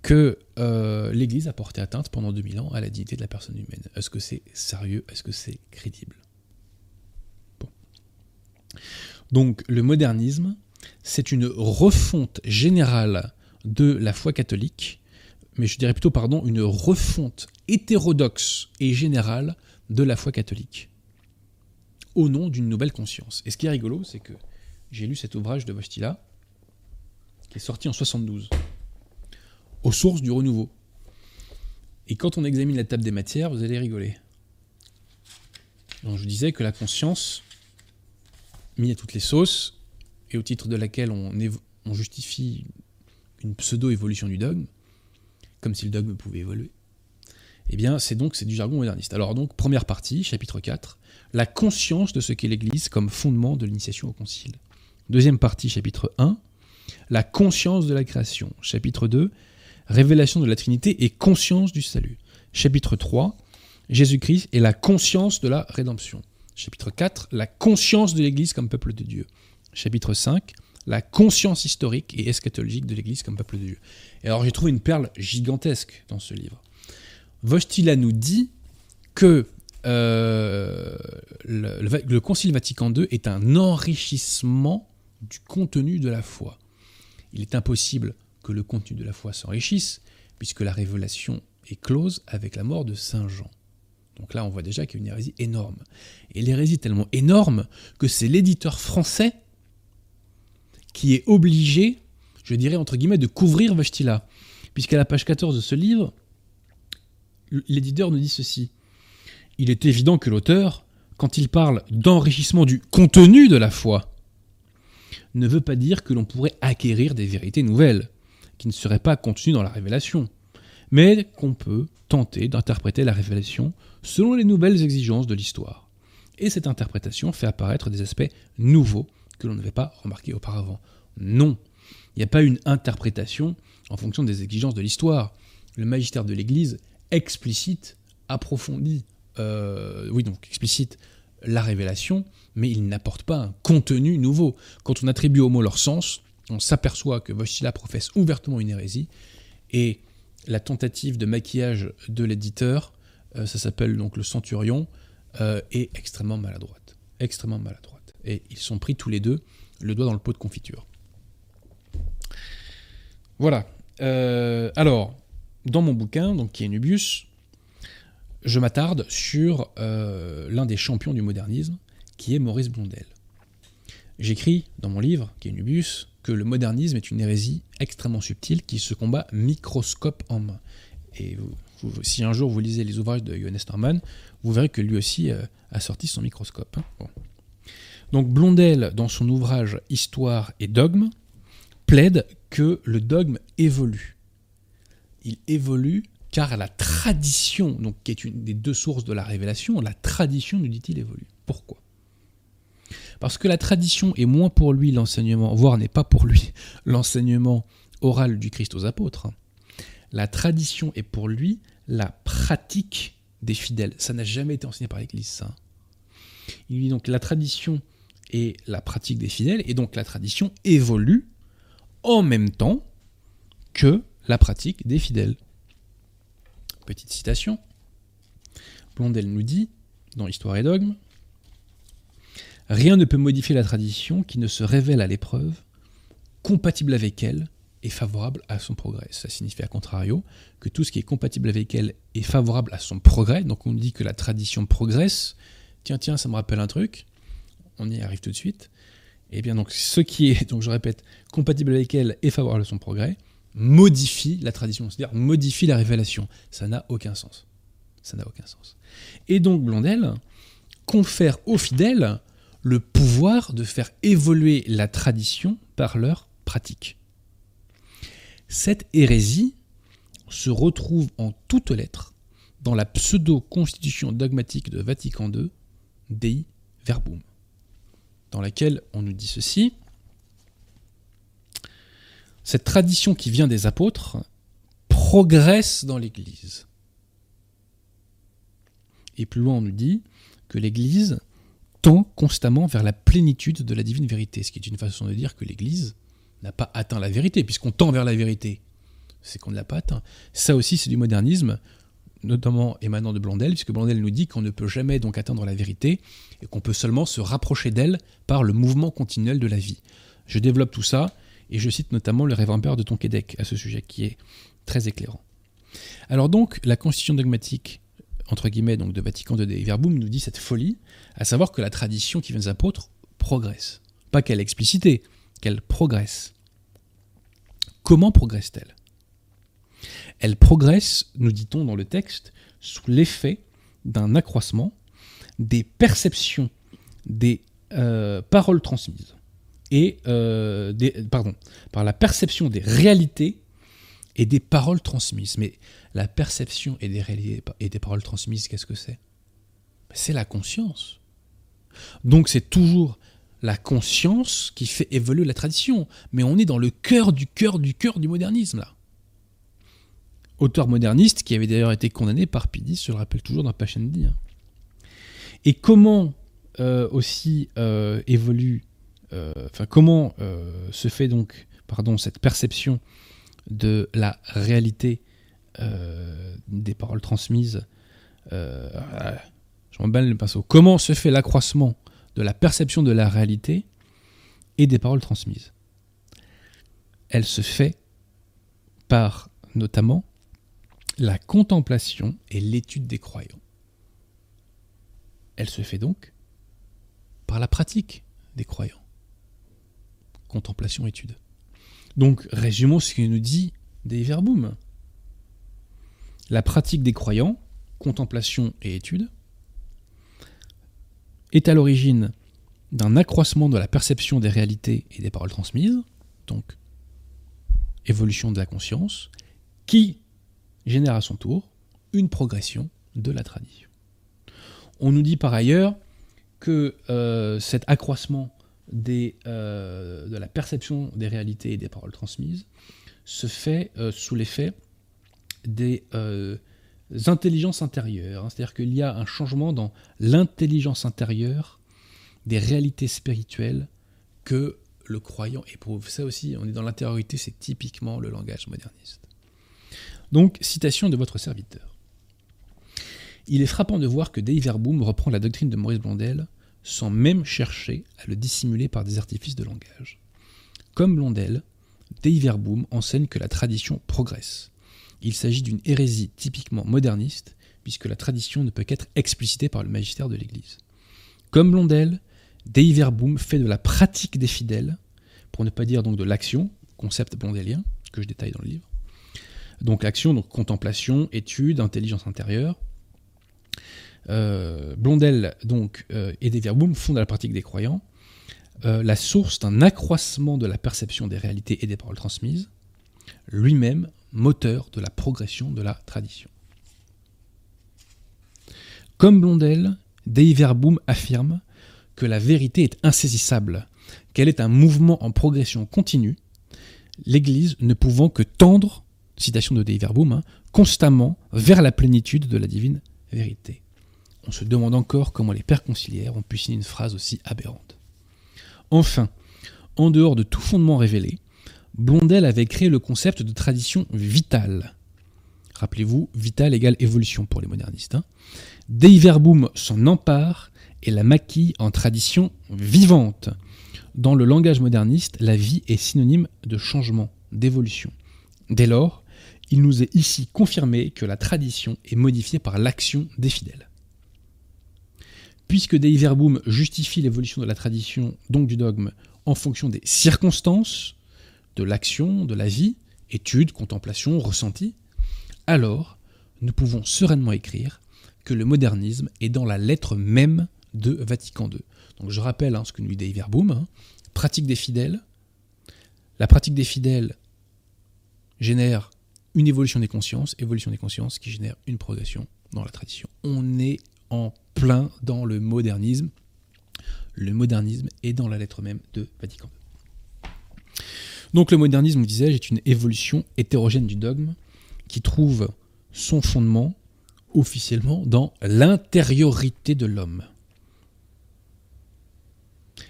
que euh, l'Église a porté atteinte pendant 2000 ans à la dignité de la personne humaine. Est-ce que c'est sérieux? Est-ce que c'est crédible? Bon. Donc le modernisme, c'est une refonte générale de la foi catholique, mais je dirais plutôt, pardon, une refonte hétérodoxe et générale de la foi catholique, au nom d'une nouvelle conscience. Et ce qui est rigolo, c'est que j'ai lu cet ouvrage de Vostila, qui est sorti en 72, aux sources du renouveau. Et quand on examine la table des matières, vous allez rigoler. Donc je disais que la conscience, mis à toutes les sauces, et au titre de laquelle on, on justifie une pseudo-évolution du dogme, comme si le dogme pouvait évoluer, eh bien, c'est donc c'est du jargon moderniste. Alors donc, première partie, chapitre 4, la conscience de ce qu'est l'Église comme fondement de l'initiation au Concile. Deuxième partie, chapitre 1, la conscience de la création. Chapitre 2, révélation de la Trinité et conscience du salut. Chapitre 3, Jésus-Christ et la conscience de la rédemption. Chapitre 4, la conscience de l'Église comme peuple de Dieu. Chapitre 5, la conscience historique et eschatologique de l'Église comme peuple de Dieu. Et alors j'ai trouvé une perle gigantesque dans ce livre. Vostila nous dit que euh, le, le, Concile Vatican II est un enrichissement du contenu de la foi. Il est impossible que le contenu de la foi s'enrichisse, puisque la révélation est close avec la mort de Saint Jean. Donc là, on voit déjà qu'il y a une hérésie énorme. Et l'hérésie tellement énorme que c'est l'éditeur français qui est obligé, je dirais entre guillemets, de couvrir Vashtila. Puisqu'à la page 14 de ce livre, l'éditeur nous dit ceci. Il est évident que l'auteur, quand il parle d'enrichissement du contenu de la foi, ne veut pas dire que l'on pourrait acquérir des vérités nouvelles, qui ne seraient pas contenues dans la révélation, mais qu'on peut tenter d'interpréter la révélation selon les nouvelles exigences de l'histoire. Et cette interprétation fait apparaître des aspects nouveaux que l'on n'avait pas remarqués auparavant. Non, il n'y a pas une interprétation en fonction des exigences de l'histoire. Le magistère de l'Église explicite, approfondit, euh, oui donc explicite la révélation, mais il n'apporte pas un contenu nouveau. Quand on attribue aux mots leur sens, on s'aperçoit que Voshila professe ouvertement une hérésie, et la tentative de maquillage de l'éditeur euh, ça s'appelle donc le Centurion, euh, est extrêmement maladroite. Extrêmement maladroite. Et ils sont pris tous les deux le doigt dans le pot de confiture. Voilà. Euh, alors, dans mon bouquin, donc, qui est Nubius, je m'attarde sur l'un des champions du modernisme, qui est Maurice Blondel. J'écris dans mon livre, qui que le modernisme est une hérésie extrêmement subtile qui se combat microscope en main. Et si un jour vous lisez les ouvrages de Johannes Norman, vous verrez que lui aussi euh, a sorti son microscope. hein. Donc Blondel, dans son ouvrage Histoire et dogme, plaide que le dogme évolue. Il évolue car la tradition, donc qui est une des deux sources de la révélation, la tradition, nous dit-il, évolue. Pourquoi? Parce que la tradition est moins pour lui l'enseignement, voire n'est pas pour lui l'enseignement oral du Christ aux apôtres. La tradition est pour lui la pratique des fidèles. Ça n'a jamais été enseigné par l'Église, ça. Il dit donc la tradition est la pratique des fidèles, et donc la tradition évolue en même temps que la pratique des fidèles. Petite citation. Blondel nous dit, dans Histoire et dogme, Rien ne peut modifier la tradition qui ne se révèle à l'épreuve, compatible avec elle et favorable à son progrès. Ça signifie à contrario que tout ce qui est compatible avec elle est favorable à son progrès. Donc on dit que la tradition progresse. Tiens, tiens, ça me rappelle un truc. On y arrive tout de suite. Et bien donc ce qui est, donc je répète, compatible avec elle et favorable à son progrès, modifie la tradition, c'est-à-dire modifie la révélation. Ça n'a aucun sens. Ça n'a aucun sens. Et donc Blondel confère aux fidèles le pouvoir de faire évoluer la tradition par leur pratique. Cette hérésie se retrouve en toutes lettres dans la pseudo-constitution dogmatique de Vatican II, Dei Verbum, dans laquelle on nous dit ceci. Cette tradition qui vient des apôtres progresse dans l'Église. Et plus loin, on nous dit que l'Église tend constamment vers la plénitude de la divine vérité, ce qui est une façon de dire que l'Église n'a pas atteint la vérité, puisqu'on tend vers la vérité. C'est qu'on ne l'a pas atteint. Ça aussi, c'est du modernisme, notamment émanant de Blondel, puisque Blondel nous dit qu'on ne peut jamais donc atteindre la vérité, et qu'on peut seulement se rapprocher d'elle par le mouvement continuel de la vie. Je développe tout ça, et je cite notamment le révérend-père de Tonquédec à ce sujet, qui est très éclairant. Alors donc, la constitution dogmatique entre guillemets, donc de Vatican II Verbum, nous dit cette folie, à savoir que la tradition qui vient des apôtres progresse. Pas qu'elle est explicitée, qu'elle progresse. Comment progresse-t-elle? Elle progresse, nous dit-on dans le texte, sous l'effet d'un accroissement des perceptions des euh, paroles transmises et euh, pardon, par la perception des réalités et des paroles transmises. Mais la perception et des, et des paroles transmises, qu'est-ce que c'est? C'est la conscience. Donc c'est toujours la conscience qui fait évoluer la tradition. Mais on est dans le cœur du cœur du cœur du modernisme, là. Auteur moderniste qui avait d'ailleurs été condamné par Pidis, je le rappelle toujours dans Pachendi. Hein. Et comment euh, aussi euh, évolue, euh, enfin comment se fait donc, pardon, cette perception de la réalité euh, des paroles transmises. Euh, je m'emballe le pinceau. Comment se fait l'accroissement de la perception de la réalité et des paroles transmises? Elle se fait par notamment la contemplation et l'étude des croyants. Elle se fait donc par la pratique des croyants. Contemplation-étude. Donc, résumons ce qu'il nous dit des verbum. La pratique des croyants, contemplation et étude, est à l'origine d'un accroissement de la perception des réalités et des paroles transmises, donc évolution de la conscience, qui génère à son tour une progression de la tradition. On nous dit par ailleurs que euh, cet accroissement euh, de la perception des réalités et des paroles transmises se fait euh, sous l'effet des euh, intelligences intérieures. hein. C'est-à-dire qu'il y a un changement dans l'intelligence intérieure des réalités spirituelles que le croyant éprouve. Ça aussi, on est dans l'intériorité, c'est typiquement le langage moderniste. Donc, citation de votre serviteur. Il est frappant de voir que Dei Verbum reprend la doctrine de Maurice Blondel sans même chercher à le dissimuler par des artifices de langage. Comme Blondel, Dei Verbum enseigne que la tradition progresse. Il s'agit d'une hérésie typiquement moderniste, puisque la tradition ne peut qu'être explicitée par le magistère de l'Église. Comme Blondel, Dei Verbum fait de la pratique des fidèles, pour ne pas dire donc de l'action, concept blondélien, que je détaille dans le livre. Donc l'action, donc contemplation, étude, intelligence intérieure, Blondel donc, euh, et Deverboom fondent à la pratique des croyants euh, la source d'un accroissement de la perception des réalités et des paroles transmises, lui-même moteur de la progression de la tradition. Comme Blondel, Deverboom affirme que la vérité est insaisissable, qu'elle est un mouvement en progression continue, l'Église ne pouvant que tendre, citation de Deverboom, hein, constamment vers la plénitude de la divine vérité. On se demande encore comment les pères conciliaires ont pu signer une phrase aussi aberrante. Enfin, en dehors de tout fondement révélé, Blondel avait créé le concept de tradition vitale. Rappelez-vous, vitale égale évolution pour les modernistes. Hein. Deiverboom s'en empare et la maquille en tradition vivante. Dans le langage moderniste, la vie est synonyme de changement, d'évolution. Dès lors, il nous est ici confirmé que la tradition est modifiée par l'action des fidèles. Puisque Dei Verbum justifie l'évolution de la tradition, donc du dogme, en fonction des circonstances, de l'action, de la vie, étude, contemplation, ressenti, alors nous pouvons sereinement écrire que le modernisme est dans la lettre même de Vatican II. Donc je rappelle hein, ce que nous dit Dei Verbum, hein. pratique des fidèles. La pratique des fidèles génère une évolution des consciences, évolution des consciences qui génère une progression dans la tradition. On est en plein dans le modernisme. Le modernisme est dans la lettre même de Vatican II. Donc le modernisme, disais-je, est une évolution hétérogène du dogme qui trouve son fondement officiellement dans l'intériorité de l'homme.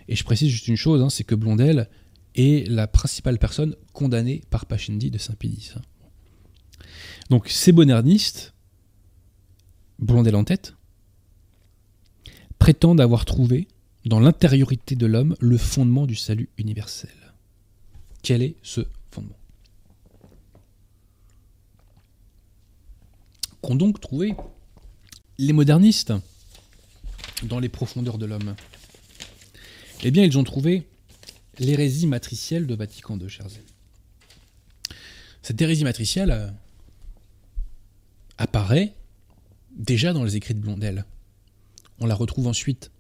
Et je précise juste une chose, hein, c'est que Blondel est la principale personne condamnée par Pachendi de Saint-Pédis. Donc ces modernistes, Blondel en tête, prétendent avoir trouvé dans l'intériorité de l'homme le fondement du salut universel. Quel est ce fondement? Qu'ont donc trouvé les modernistes dans les profondeurs de l'homme? Eh bien, ils ont trouvé l'hérésie matricielle de Vatican II, chers amis. Cette hérésie matricielle, apparaît déjà dans les écrits de Blondel. On la retrouve ensuite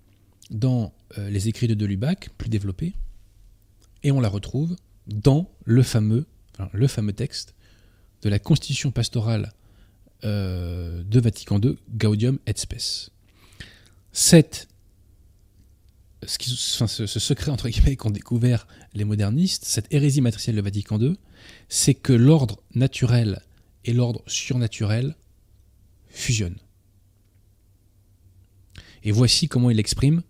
dans euh, les écrits de Delubac, plus développés, et on la retrouve dans le fameux, texte de la constitution pastorale euh, de Vatican II, Gaudium et Spes. Cette, ce, secret entre guillemets qu'ont découvert les modernistes, cette hérésie matricielle de Vatican II, c'est que l'ordre naturel et l'ordre surnaturel fusionne. Et voici comment il l'exprime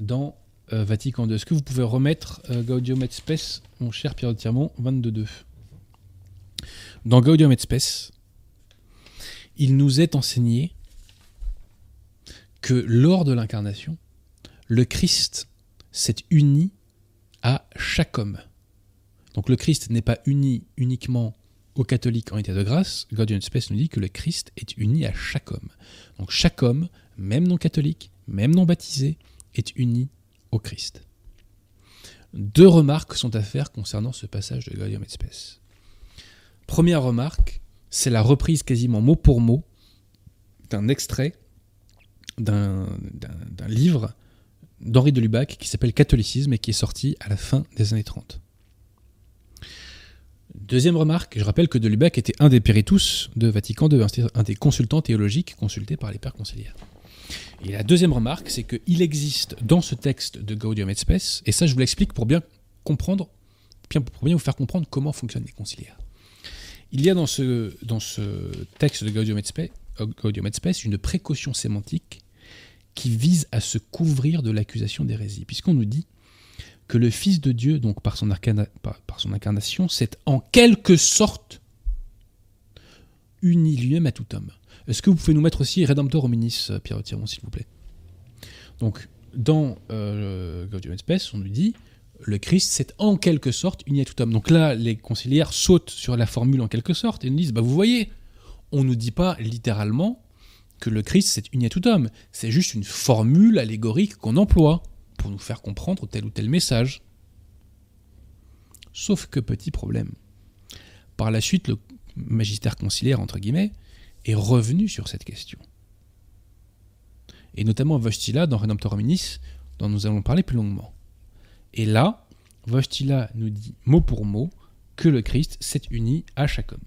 dans euh, Vatican II. Est-ce que vous pouvez remettre euh, Gaudium et Spes, mon cher Pierre de Tirmont, 22.2 Dans Gaudium et Spes, il nous est enseigné que lors de l'incarnation, le Christ s'est uni à chaque homme. Donc le Christ n'est pas uni uniquement aux catholiques en état de grâce, God Space nous dit que le Christ est uni à chaque homme. Donc chaque homme, même non catholique, même non baptisé, est uni au Christ. Deux remarques sont à faire concernant ce passage de Gaudium et. Première remarque, c'est la reprise quasiment mot pour mot d'un extrait d'un livre d'Henri de Lubac qui s'appelle Catholicisme et qui est sorti à la fin des années 30. Deuxième remarque, je rappelle que de Lubac était un des péritus de Vatican II, un des consultants théologiques consultés par les pères conciliaires. Et la deuxième remarque, c'est qu'il existe dans ce texte de Gaudium et Spes, et ça je vous l'explique pour bien comprendre, pour bien vous faire comprendre comment fonctionnent les conciliaires. Il y a dans ce, dans ce texte de Gaudium et, Spes, Gaudium une précaution sémantique qui vise à se couvrir de l'accusation d'hérésie, puisqu'on nous dit que le Fils de Dieu, donc par son, par son incarnation, s'est en quelque sorte uni lui-même à tout homme. Est-ce que vous pouvez nous mettre aussi Redemptor hominis, euh, Pierre Tiron, s'il vous plaît? Donc, dans euh, Gaudium et on nous dit le Christ s'est en quelque sorte uni à tout homme. Donc là, les conciliaires sautent sur la formule en quelque sorte et nous disent bah, vous voyez, on ne nous dit pas littéralement que le Christ s'est uni à tout homme. C'est juste une formule allégorique qu'on emploie pour nous faire comprendre tel ou tel message. Sauf que petit problème. Par la suite, le « magistère conciliaire, entre guillemets, est revenu sur cette question. et notamment Vostila dans Hominis, dont nous allons parler plus longuement. Et là, Vostila nous dit mot pour mot que le Christ s'est uni à chaque homme.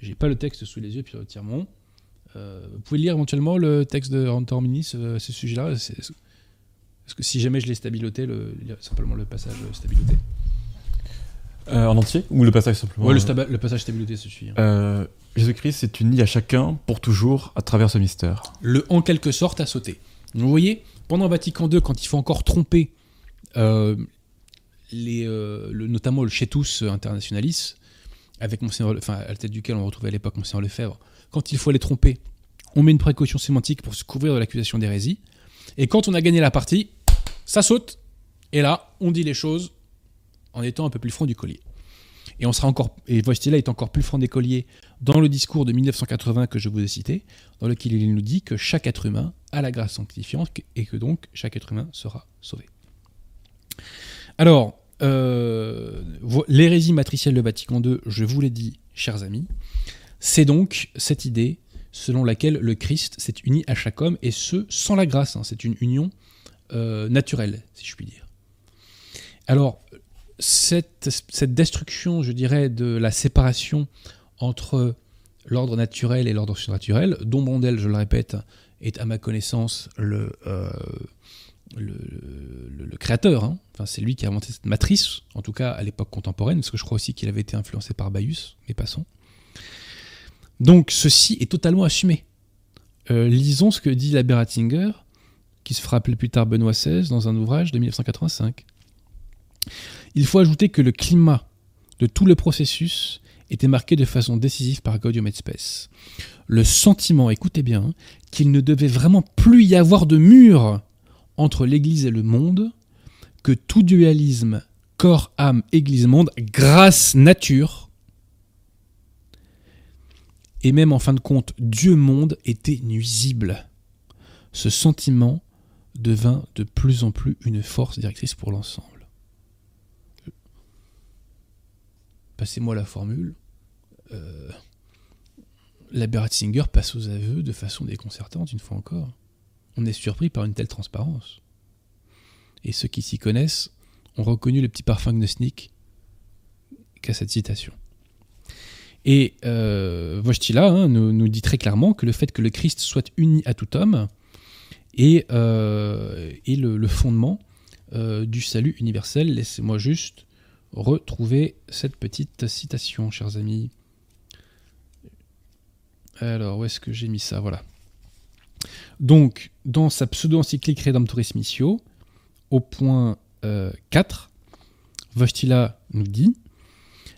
J'ai pas le texte sous les yeux, puis Tirmont. Euh, vous pouvez lire éventuellement le texte de Redemptor Hominis, euh, ce sujet-là? Est-ce que si jamais je l'ai stabiloté, le, simplement le passage stabiloté? Euh, En entier Ou le passage simplement? Ouais, le, le passage stabiloté se suit. Euh, Jésus-Christ s'est uni à chacun pour toujours à travers ce mystère. Le en quelque sorte a sauté. Vous voyez, pendant Vatican II, quand il faut encore tromper euh, les, euh, notamment le Chetus internationalis, avec Monseigneur, enfin, à la tête duquel on retrouvait à l'époque Monseigneur Lefebvre, quand il faut les tromper, on met une précaution sémantique pour se couvrir de l'accusation d'hérésie. Et quand on a gagné la partie, ça saute. Et là, on dit les choses en étant un peu plus franc du collier. Et on sera encore, et est encore plus franc des colliers dans le discours de 1980 que je vous ai cité, dans lequel il nous dit que chaque être humain a la grâce sanctifiante et que donc chaque être humain sera sauvé. Alors, euh, l'hérésie matricielle de Vatican II, je vous l'ai dit, chers amis, c'est donc cette idée selon laquelle le Christ s'est uni à chaque homme, et ce, sans la grâce. Hein. c'est une union euh, naturelle, si je puis dire. Alors, cette, destruction, je dirais, de la séparation entre l'ordre naturel et l'ordre surnaturel, dont Bondel, je le répète, est à ma connaissance le, euh, créateur. Hein. C'est lui qui a inventé cette matrice, en tout cas à l'époque contemporaine, parce que je crois aussi qu'il avait été influencé par Baius, mais passons. Donc ceci est totalement assumé. Euh, lisons ce que dit l'abbé Ratzinger, qui se fera plus tard Benoît XVI, dans un ouvrage de 1985. Il faut ajouter que le climat de tout le processus était marqué de façon décisive par Gaudium et Spes. Le sentiment, écoutez bien, qu'il ne devait vraiment plus y avoir de mur entre l'Église et le monde, que tout dualisme corps, âme, Église, monde, grâce, nature, et même en fin de compte, Dieu monde était nuisible. Ce sentiment devint de plus en plus une force directrice pour l'ensemble. Passez-moi la formule, euh, l'abbé Ratzinger passe aux aveux de façon déconcertante, une fois encore. On est surpris par une telle transparence. Et ceux qui s'y connaissent ont reconnu le petit parfum gnostique qu'a cette citation. Et euh, hein, nous, dit très clairement que le fait que le Christ soit uni à tout homme est, euh, le, fondement euh, du salut universel. Laissez-moi juste retrouver cette petite citation, chers amis. Alors, où est-ce que j'ai mis ça? Voilà. Donc, dans sa pseudo-encyclique Redemptoris Missio, au point 4, euh, Vostila nous dit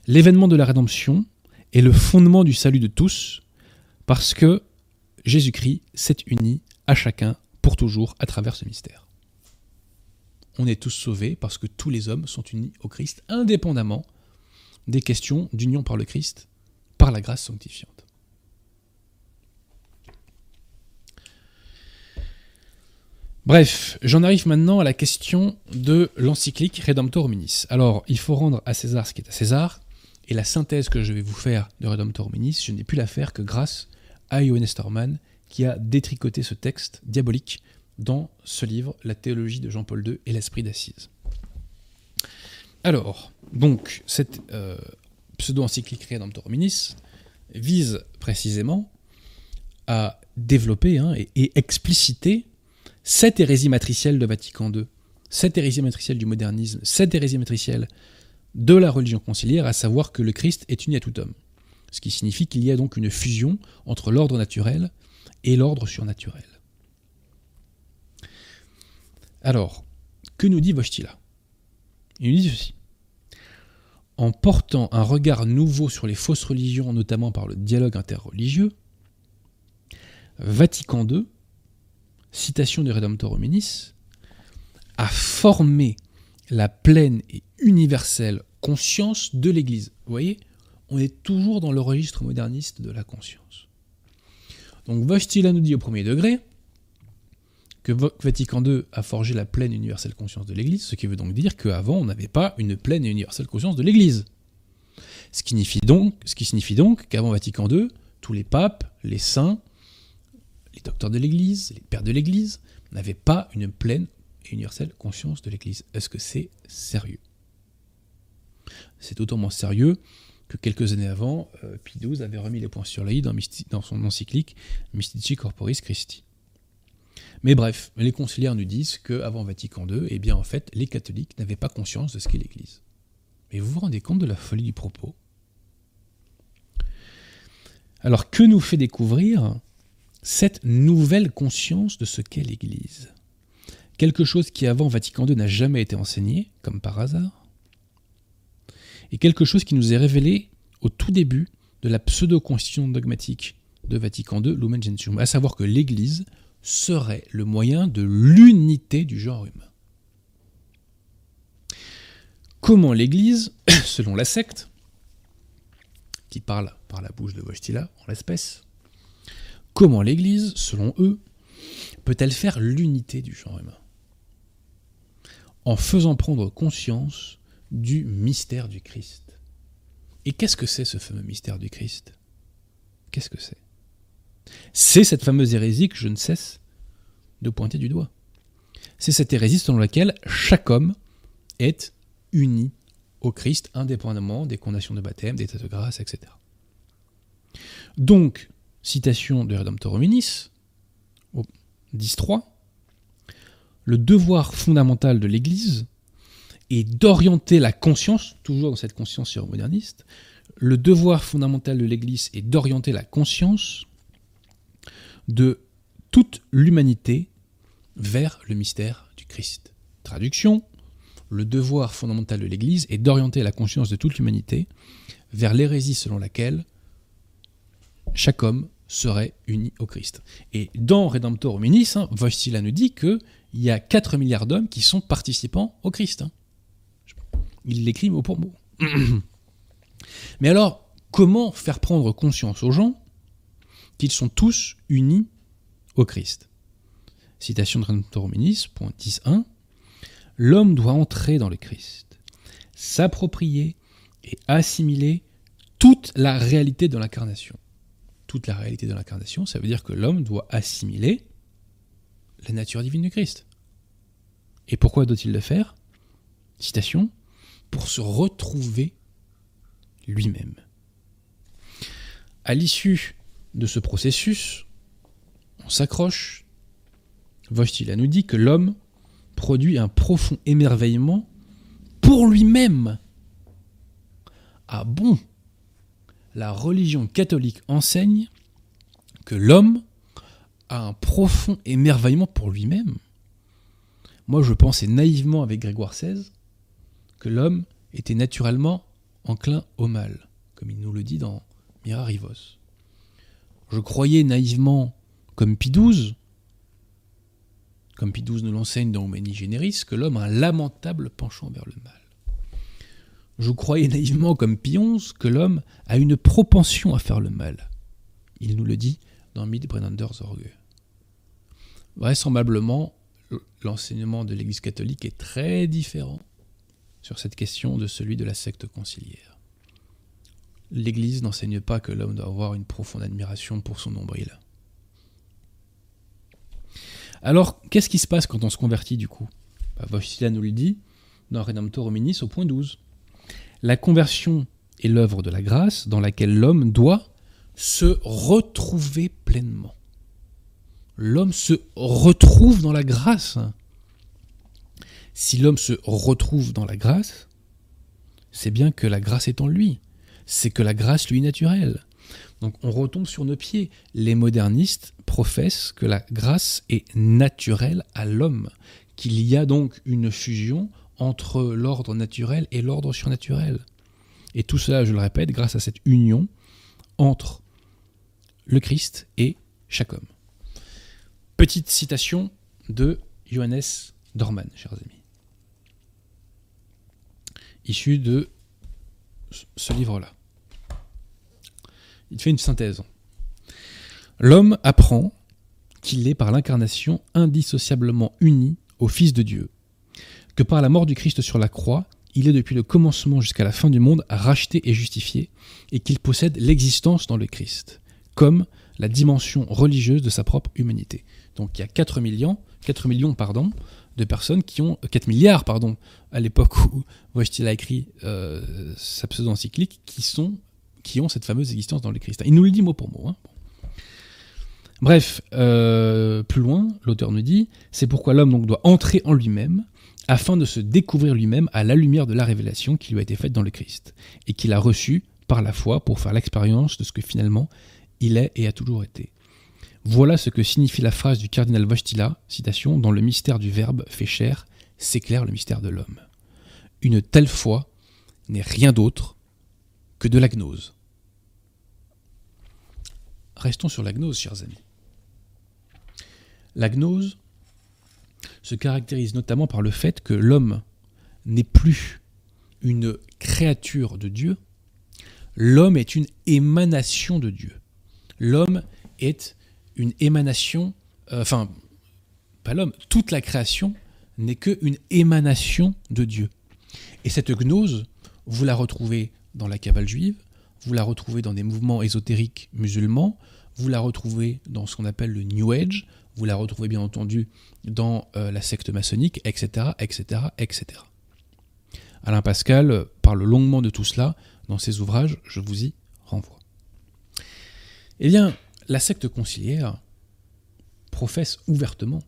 L'événement de la rédemption est le fondement du salut de tous, parce que Jésus-Christ s'est uni à chacun pour toujours à travers ce mystère on est tous sauvés parce que tous les hommes sont unis au Christ, indépendamment des questions d'union par le Christ, par la grâce sanctifiante. Bref, j'en arrive maintenant à la question de l'encyclique Redemptor Hominis. Alors, il faut rendre à César ce qui est à César, et la synthèse que je vais vous faire de Redemptor Hominis, je n'ai pu la faire que grâce à Johannes Storman, qui a détricoté ce texte diabolique dans ce livre, La théologie de Jean-Paul II et l'esprit d'assise. Alors, donc, cette euh, pseudo-encyclique Redemptor Hominis vise précisément à développer hein, et, expliciter cette hérésie matricielle de Vatican II, cette hérésie matricielle du modernisme, cette hérésie matricielle de la religion conciliaire, à savoir que le Christ est uni à tout homme. Ce qui signifie qu'il y a donc une fusion entre l'ordre naturel et l'ordre surnaturel. Alors, que nous dit Vostila Il nous dit ceci. En portant un regard nouveau sur les fausses religions, notamment par le dialogue interreligieux, Vatican II, citation de Redemptor Hominis, a formé la pleine et universelle conscience de l'Église. Vous voyez, on est toujours dans le registre moderniste de la conscience. Donc Vostila nous dit au premier degré, que Vatican II a forgé la pleine universelle conscience de l'Église, ce qui veut donc dire qu'avant on n'avait pas une pleine et universelle conscience de l'Église. Ce qui signifie donc, qu'avant Vatican II, tous les papes, les saints, les docteurs de l'Église, les pères de l'Église, n'avaient pas une pleine et universelle conscience de l'Église. Est-ce que c'est sérieux? C'est d'autant moins sérieux que quelques années avant, euh, Pie XII avait remis les points sur la dans, dans son encyclique Mystici Corporis Christi. Mais bref, les conciliaires nous disent qu'avant Vatican II, eh bien en fait, les catholiques n'avaient pas conscience de ce qu'est l'Église. Mais vous vous rendez compte de la folie du propos? Alors que nous fait découvrir cette nouvelle conscience de ce qu'est l'Église? Quelque chose qui avant Vatican II n'a jamais été enseigné, comme par hasard, et quelque chose qui nous est révélé au tout début de la pseudo-constitution dogmatique de Vatican II, Lumen Gentium, à savoir que l'Église serait le moyen de l'unité du genre humain. Comment l'Église, selon la secte, qui parle par la bouche de Wojtyla en l'espèce, comment l'Église, selon eux, peut-elle faire l'unité du genre humain En faisant prendre conscience du mystère du Christ? Et qu'est-ce que c'est ce fameux mystère du Christ? Qu'est-ce que c'est? C'est cette fameuse hérésie que je ne cesse de pointer du doigt. C'est cette hérésie selon laquelle chaque homme est uni au Christ, indépendamment des conditions de baptême, des états de grâce, etc. Donc, citation de Redemptor Hominis, 10.3, le devoir fondamental de l'Église est d'orienter la conscience, toujours dans cette conscience moderniste, le devoir fondamental de l'Église est d'orienter la conscience de toute l'humanité vers le mystère du Christ. Traduction, le devoir fondamental de l'Église est d'orienter la conscience de toute l'humanité vers l'hérésie selon laquelle chaque homme serait uni au Christ. Et dans Redemptor Hominis, hein, nous dit qu'il y a 4 milliards d'hommes qui sont participants au Christ. Hein. Il l'écrit mot pour mot. Mais alors, comment faire prendre conscience aux gens qu'ils sont tous unis au Christ. Citation de Renatorominis, point 10.1. L'homme doit entrer dans le Christ, s'approprier et assimiler toute la réalité de l'incarnation. Toute la réalité de l'incarnation, ça veut dire que l'homme doit assimiler la nature divine du Christ. Et pourquoi doit-il le faire? Citation Pour se retrouver lui-même. À l'issue de ce processus, on s'accroche. Vostila nous dit que l'homme produit un profond émerveillement pour lui-même. Ah bon? La religion catholique enseigne que l'homme a un profond émerveillement pour lui-même. Moi, je pensais naïvement avec Grégoire XVI que l'homme était naturellement enclin au mal, comme il nous le dit dans Mirarivos. Je croyais naïvement, comme Pie XII, comme Pie XII nous l'enseigne dans Humani Generis, que l'homme a un lamentable penchant vers le mal. Je croyais naïvement, comme Pie XI, que l'homme a une propension à faire le mal. Il nous le dit dans Midbrennander Zorge. Vraisemblablement, l'enseignement de l'Église catholique est très différent sur cette question de celui de la secte conciliaire l'Église n'enseigne pas que l'homme doit avoir une profonde admiration pour son nombril. Alors, qu'est-ce qui se passe quand on se convertit du coup? Bah, nous le dit dans Redemptor Hominis au point 12. La conversion est l'œuvre de la grâce dans laquelle l'homme doit se retrouver pleinement. L'homme se retrouve dans la grâce. Si l'homme se retrouve dans la grâce, c'est bien que la grâce est en lui c'est que la grâce lui est naturelle. Donc on retombe sur nos pieds. Les modernistes professent que la grâce est naturelle à l'homme, qu'il y a donc une fusion entre l'ordre naturel et l'ordre surnaturel. Et tout cela, je le répète, grâce à cette union entre le Christ et chaque homme. Petite citation de Johannes Dorman, chers amis. Issu de ce livre-là. Il fait une synthèse. L'homme apprend qu'il est par l'incarnation indissociablement uni au Fils de Dieu, que par la mort du Christ sur la croix, il est depuis le commencement jusqu'à la fin du monde racheté et justifié, et qu'il possède l'existence dans le Christ, comme la dimension religieuse de sa propre humanité. Donc il y a 4 millions, 4 millions pardon, de personnes qui ont 4 milliards pardon à l'époque où Wojtyla a écrit euh, sa pseudo-encyclique qui qui ont cette fameuse existence dans le Christ. Il nous le dit mot pour mot. Hein. Bref, euh, plus loin, l'auteur nous dit c'est pourquoi l'homme doit entrer en lui-même afin de se découvrir lui-même à la lumière de la révélation qui lui a été faite dans le Christ et qu'il a reçue par la foi pour faire l'expérience de ce que finalement il est et a toujours été. Voilà ce que signifie la phrase du cardinal Wojtyla, citation, dans le mystère du Verbe fait chair, s'éclaire le mystère de l'homme. Une telle foi n'est rien d'autre que de la gnose. Restons sur la gnose, chers amis. La gnose se caractérise notamment par le fait que l'homme n'est plus une créature de Dieu, l'homme est une émanation de Dieu. L'homme est une émanation, euh, enfin, pas l'homme, toute la création n'est qu'une émanation de Dieu. Et cette gnose, vous la retrouvez dans la cabale juive, vous la retrouvez dans des mouvements ésotériques musulmans, vous la retrouvez dans ce qu'on appelle le New Age, vous la retrouvez bien entendu dans euh, la secte maçonnique, etc., etc., etc. Alain Pascal parle longuement de tout cela dans ses ouvrages, je vous y renvoie. Eh bien, la secte conciliaire professe ouvertement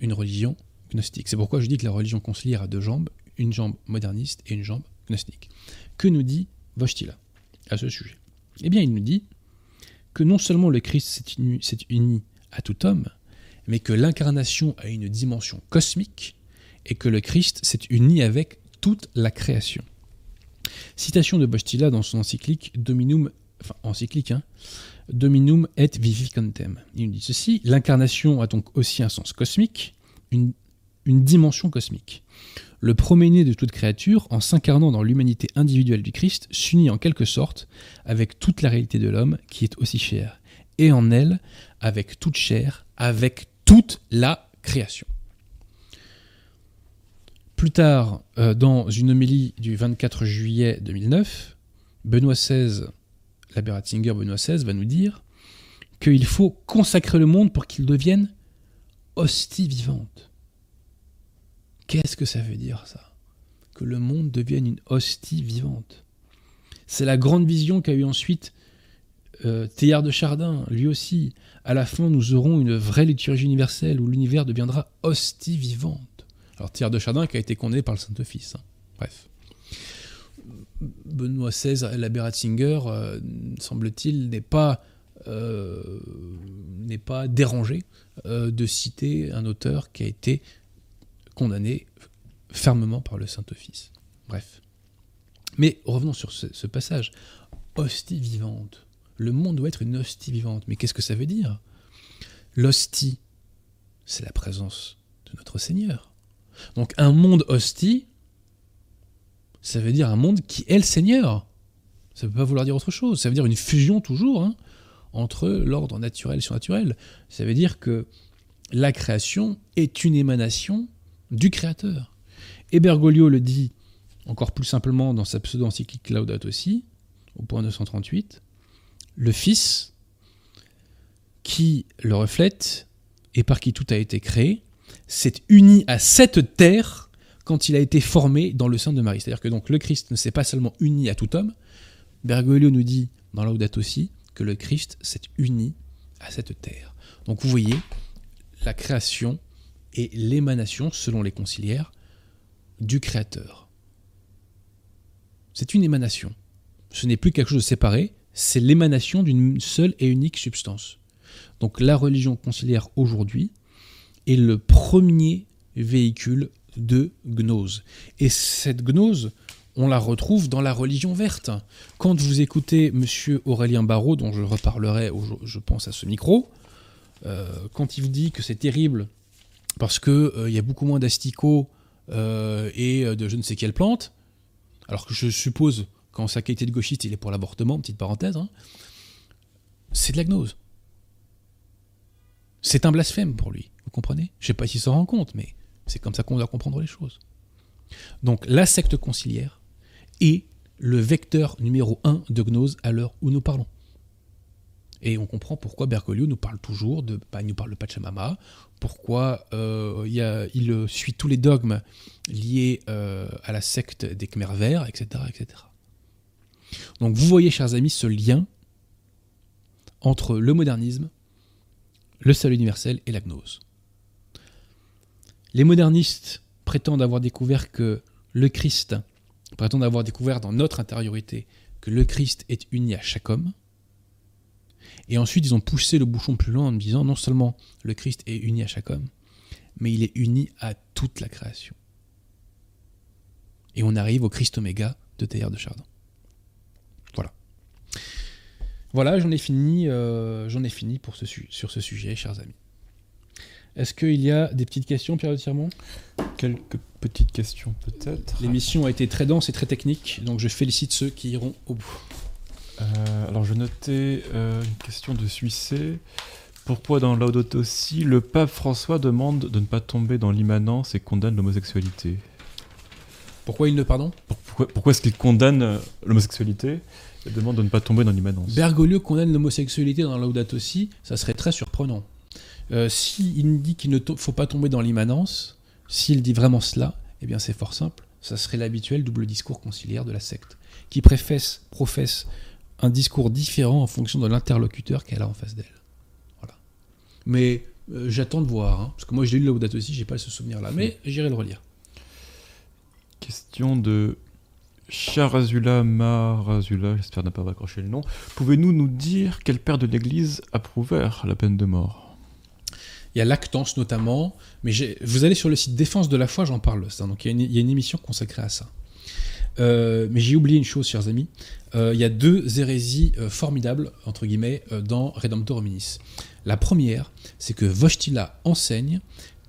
une religion gnostique. C'est pourquoi je dis que la religion conciliaire a deux jambes, une jambe moderniste et une jambe gnostique. Que nous dit Vostila à ce sujet? Eh bien, il nous dit que non seulement le Christ s'est uni, à tout homme, mais que l'incarnation a une dimension cosmique et que le Christ s'est uni avec toute la création. Citation de Bostila dans son encyclique Dominum, enfin encyclique, hein, Dominum et Vivicantem. Il nous dit ceci l'incarnation a donc aussi un sens cosmique, une, dimension cosmique. Le premier de toute créature, en s'incarnant dans l'humanité individuelle du Christ, s'unit en quelque sorte avec toute la réalité de l'homme qui est aussi chère, et en elle, avec toute chair, avec toute la création. Plus tard, euh, dans une homélie du 24 juillet 2009, Benoît XVI, l'abbé Ratzinger Benoît XVI, va nous dire qu'il faut consacrer le monde pour qu'il devienne hostie vivante. Qu'est-ce que ça veut dire ça? Que le monde devienne une hostie vivante. C'est la grande vision qu'a eu ensuite euh, Théard de Chardin, lui aussi, à la fin, nous aurons une vraie liturgie universelle où l'univers deviendra hostie vivante. Alors Théard de Chardin qui a été condamné par le Saint-Office. Hein. Bref. Benoît XVI, l'abbé Ratzinger, euh, semble-t-il, n'est pas, euh, dérangé de citer un auteur qui a été condamné fermement par le Saint-Office. Bref. Mais revenons sur ce passage. Hostie vivante le monde doit être une hostie vivante. Mais qu'est-ce que ça veut dire? L'hostie, c'est la présence de notre Seigneur. Donc un monde hostie, ça veut dire un monde qui est le Seigneur. Ça ne veut pas vouloir dire autre chose. Ça veut dire une fusion toujours hein, entre l'ordre naturel et surnaturel. Ça veut dire que la création est une émanation du Créateur. Et Bergoglio le dit encore plus simplement dans sa pseudo-encyclique Laudato aussi, au point 238 le Fils, qui le reflète et par qui tout a été créé, s'est uni à cette terre quand il a été formé dans le sein de Marie. C'est-à-dire que donc le Christ ne s'est pas seulement uni à tout homme, Bergoglio nous dit dans Laudato aussi que le Christ s'est uni à cette terre. Donc vous voyez, la création est l'émanation, selon les conciliaires, du Créateur. C'est une émanation. Ce n'est plus quelque chose de séparé, c'est l'émanation d'une seule et unique substance. Donc la religion conciliaire aujourd'hui est le premier véhicule de gnose. Et cette gnose, on la retrouve dans la religion verte. Quand vous écoutez M. Aurélien Barraud, dont je reparlerai, je pense, à ce micro, euh, quand il vous dit que c'est terrible parce qu'il euh, y a beaucoup moins d'asticots euh, et de je ne sais quelle plante, alors que je suppose quand sa qualité de gauchiste, il est pour l'avortement, petite parenthèse, hein, c'est de la gnose. C'est un blasphème pour lui, vous comprenez? Je ne sais pas s'il s'en rend compte, mais c'est comme ça qu'on doit comprendre les choses. Donc la secte conciliaire est le vecteur numéro un de gnose à l'heure où nous parlons. Et on comprend pourquoi Bergoglio nous parle toujours de, bah, il nous parle de Pachamama, pourquoi euh, il, suit tous les dogmes liés euh, à la secte des Khmer verts, etc., etc. Donc vous voyez, chers amis, ce lien entre le modernisme, le salut universel et la gnose. Les modernistes prétendent avoir découvert que le Christ, prétendent avoir découvert dans notre intériorité que le Christ est uni à chaque homme. Et ensuite, ils ont poussé le bouchon plus loin en disant non seulement le Christ est uni à chaque homme, mais il est uni à toute la création. Et on arrive au Christ Oméga de Théard de Chardin. Voilà. Voilà, j'en ai fini, euh, j'en ai fini sur ce sujet, chers amis. Est-ce qu'il y a des petites questions, Pierre de Tirmont? Quelques petites questions peut-être. L'émission a été très dense et très technique, donc je félicite ceux qui iront au bout. Euh, alors je notais euh, une question de Suissé. Pourquoi dans Laudato Si, le pape François demande de ne pas tomber dans l'immanence et condamne l'homosexualité? Pourquoi il ne pardon? Pour- Pourquoi, pourquoi est-ce qu'il condamne euh, l'homosexualité? Et demande de ne pas tomber dans l'immanence Bergoglio condamne l'homosexualité dans Laudato Si, ça serait très surprenant. Euh, S'il dit qu'il ne faut pas tomber dans l'immanence, s'il dit vraiment cela, eh bien c'est fort simple. Ça serait l'habituel double discours conciliaire de la secte, qui préfesse, professe un discours différent en fonction de l'interlocuteur qu'elle a en face d'elle. Voilà. Mais euh, j'attends de voir, hein, parce que moi j'ai lu Laudato Si, j'ai pas ce souvenir-là, mais j'irai le relire. Question de Charazula Marazula, j'espère ne pas accroché le nom. Pouvez-nous nous dire quel père de l'Église approuvèrent la peine de mort? Il y a Lactance notamment, mais vous allez sur le site Défense de la foi, j'en parle. Ça. Donc il y, a une, émission consacrée à ça. Euh, mais j'ai oublié une chose, chers amis. Euh, il y a deux hérésies euh, formidables, entre guillemets, dans Redemptor Hominis. La première, c'est que Vostila enseigne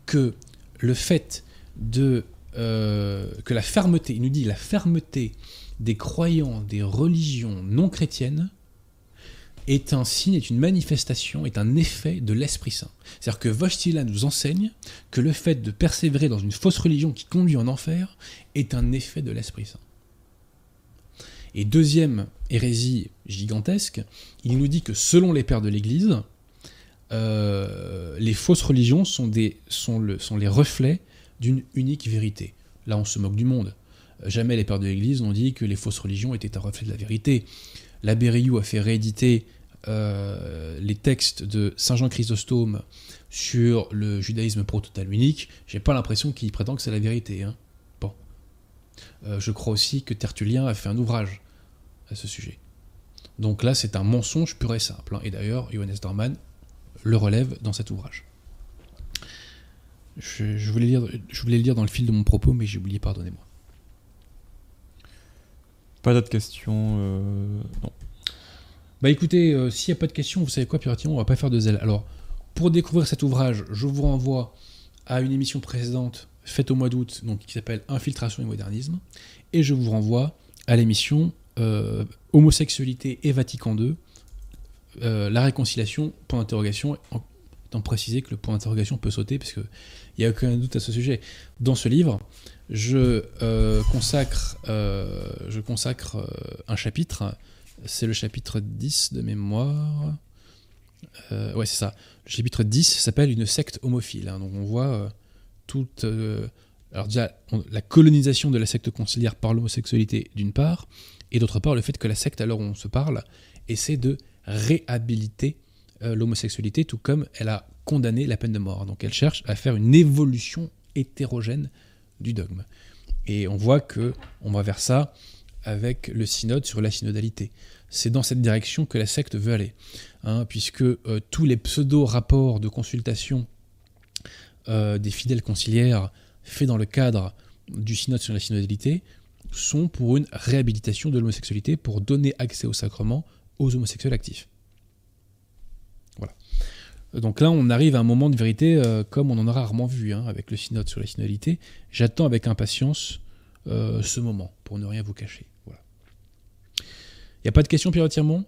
que le fait de. que la fermeté, il nous dit la fermeté des croyants, des religions non chrétiennes, est un signe, est une manifestation, est un effet de l'Esprit Saint. C'est-à-dire que Vostila nous enseigne que le fait de persévérer dans une fausse religion qui conduit en enfer est un effet de l'Esprit Saint. Et deuxième hérésie gigantesque, il nous dit que selon les pères de l'Église, euh, les fausses religions sont, des, sont, le, sont les reflets d'une unique vérité. Là, on se moque du monde. Jamais les pères de l'Église n'ont dit que les fausses religions étaient un reflet de la vérité. L'abbé Riou a fait rééditer euh, les textes de Saint Jean Chrysostome sur le judaïsme prototal unique. J'ai pas l'impression qu'il prétend que c'est la vérité. hein. Bon. Euh, je crois aussi que Tertullien a fait un ouvrage à ce sujet. Donc là, c'est un mensonge pur et simple. hein. Et d'ailleurs, Johannes Dorman le relève dans cet ouvrage. Je voulais le lire dans le fil de mon propos, mais j'ai oublié, pardonnez-moi. Pas d'autres questions euh, Non. Bah écoutez, euh, s'il n'y a pas de questions, vous savez quoi, Pierre Thiron, on va pas faire de zèle. Alors, pour découvrir cet ouvrage, je vous renvoie à une émission précédente faite au mois d'août, donc qui s'appelle Infiltration et modernisme, et je vous renvoie à l'émission euh, Homosexualité et Vatican II, euh, la réconciliation, point d'interrogation, en étant précisé que le point d'interrogation peut sauter, parce qu'il n'y a aucun doute à ce sujet. Dans ce livre, je consacre, un chapitre, c'est le chapitre 10 de mémoire. Euh, ouais, c'est ça. Le chapitre 10 s'appelle Une secte homophile. hein. Donc on voit euh, toute. euh, alors déjà, la colonisation de la secte conciliaire par l'homosexualité d'une part, et d'autre part le fait que la secte, où on se parle, essaie de réhabiliter l'homosexualité, tout comme elle a condamné la peine de mort. Donc elle cherche à faire une évolution hétérogène du dogme. Et on voit que on va vers ça avec le synode sur la synodalité. C'est dans cette direction que la secte veut aller, hein, puisque euh, tous les pseudo-rapports de consultation euh, des fidèles conciliaires faits dans le cadre du synode sur la synodalité sont pour une réhabilitation de l'homosexualité, pour donner accès au sacrement aux homosexuels actifs. Voilà. Donc là, on arrive à un moment de vérité euh, comme on en a rarement vu hein, avec le synode sur la synodalité. J'attends avec impatience ce moment, pour ne rien vous cacher. N'y a pas de questions, Pierre Tirmont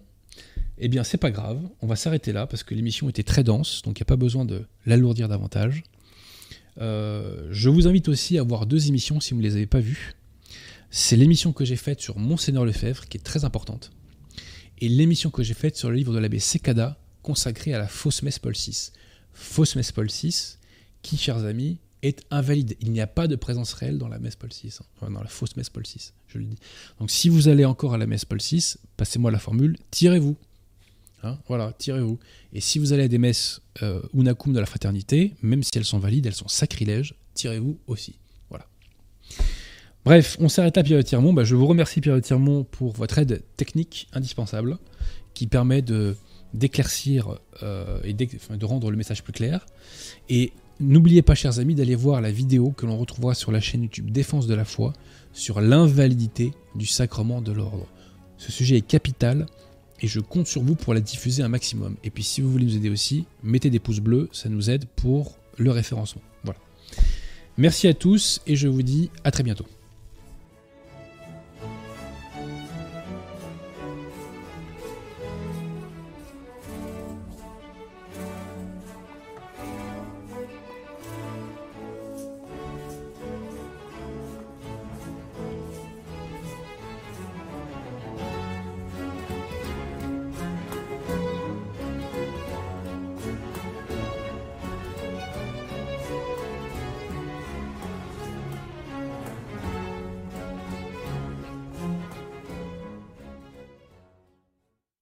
Eh bien, c'est pas grave. On va s'arrêter là parce que l'émission était très dense, donc il n'y a pas besoin de l'alourdir davantage. Euh, je vous invite aussi à voir deux émissions si vous ne les avez pas vues. C'est l'émission que j'ai faite sur Monseigneur Lefebvre, qui est très importante. et l'émission que j'ai faite sur le livre de l'abbé Sekada consacré à la fausse messe Paul VI. Fausse messe Paul VI, qui, chers amis, est invalide. Il n'y a pas de présence réelle dans la messe Paul VI, hein. dans la fausse messe Paul VI, je le dis. Donc si vous allez encore à la messe Paul VI, passez-moi la formule, tirez-vous. Hein, voilà, tirez-vous. Et si vous allez à des messes euh, unacum de la fraternité, même si elles sont valides, elles sont sacrilèges, tirez-vous aussi. Voilà. Bref, on s'arrête à Pierre Tirmont. Bah, je vous remercie Pierre Tirmont pour votre aide technique indispensable qui permet de d'éclaircir euh, et de rendre le message plus clair. Et n'oubliez pas, chers amis, d'aller voir la vidéo que l'on retrouvera sur la chaîne YouTube Défense de la foi sur l'invalidité du sacrement de l'ordre. Ce sujet est capital et je compte sur vous pour la diffuser un maximum. Et puis si vous voulez nous aider aussi, mettez des pouces bleus, ça nous aide pour le référencement. Voilà. Merci à tous et je vous dis à très bientôt.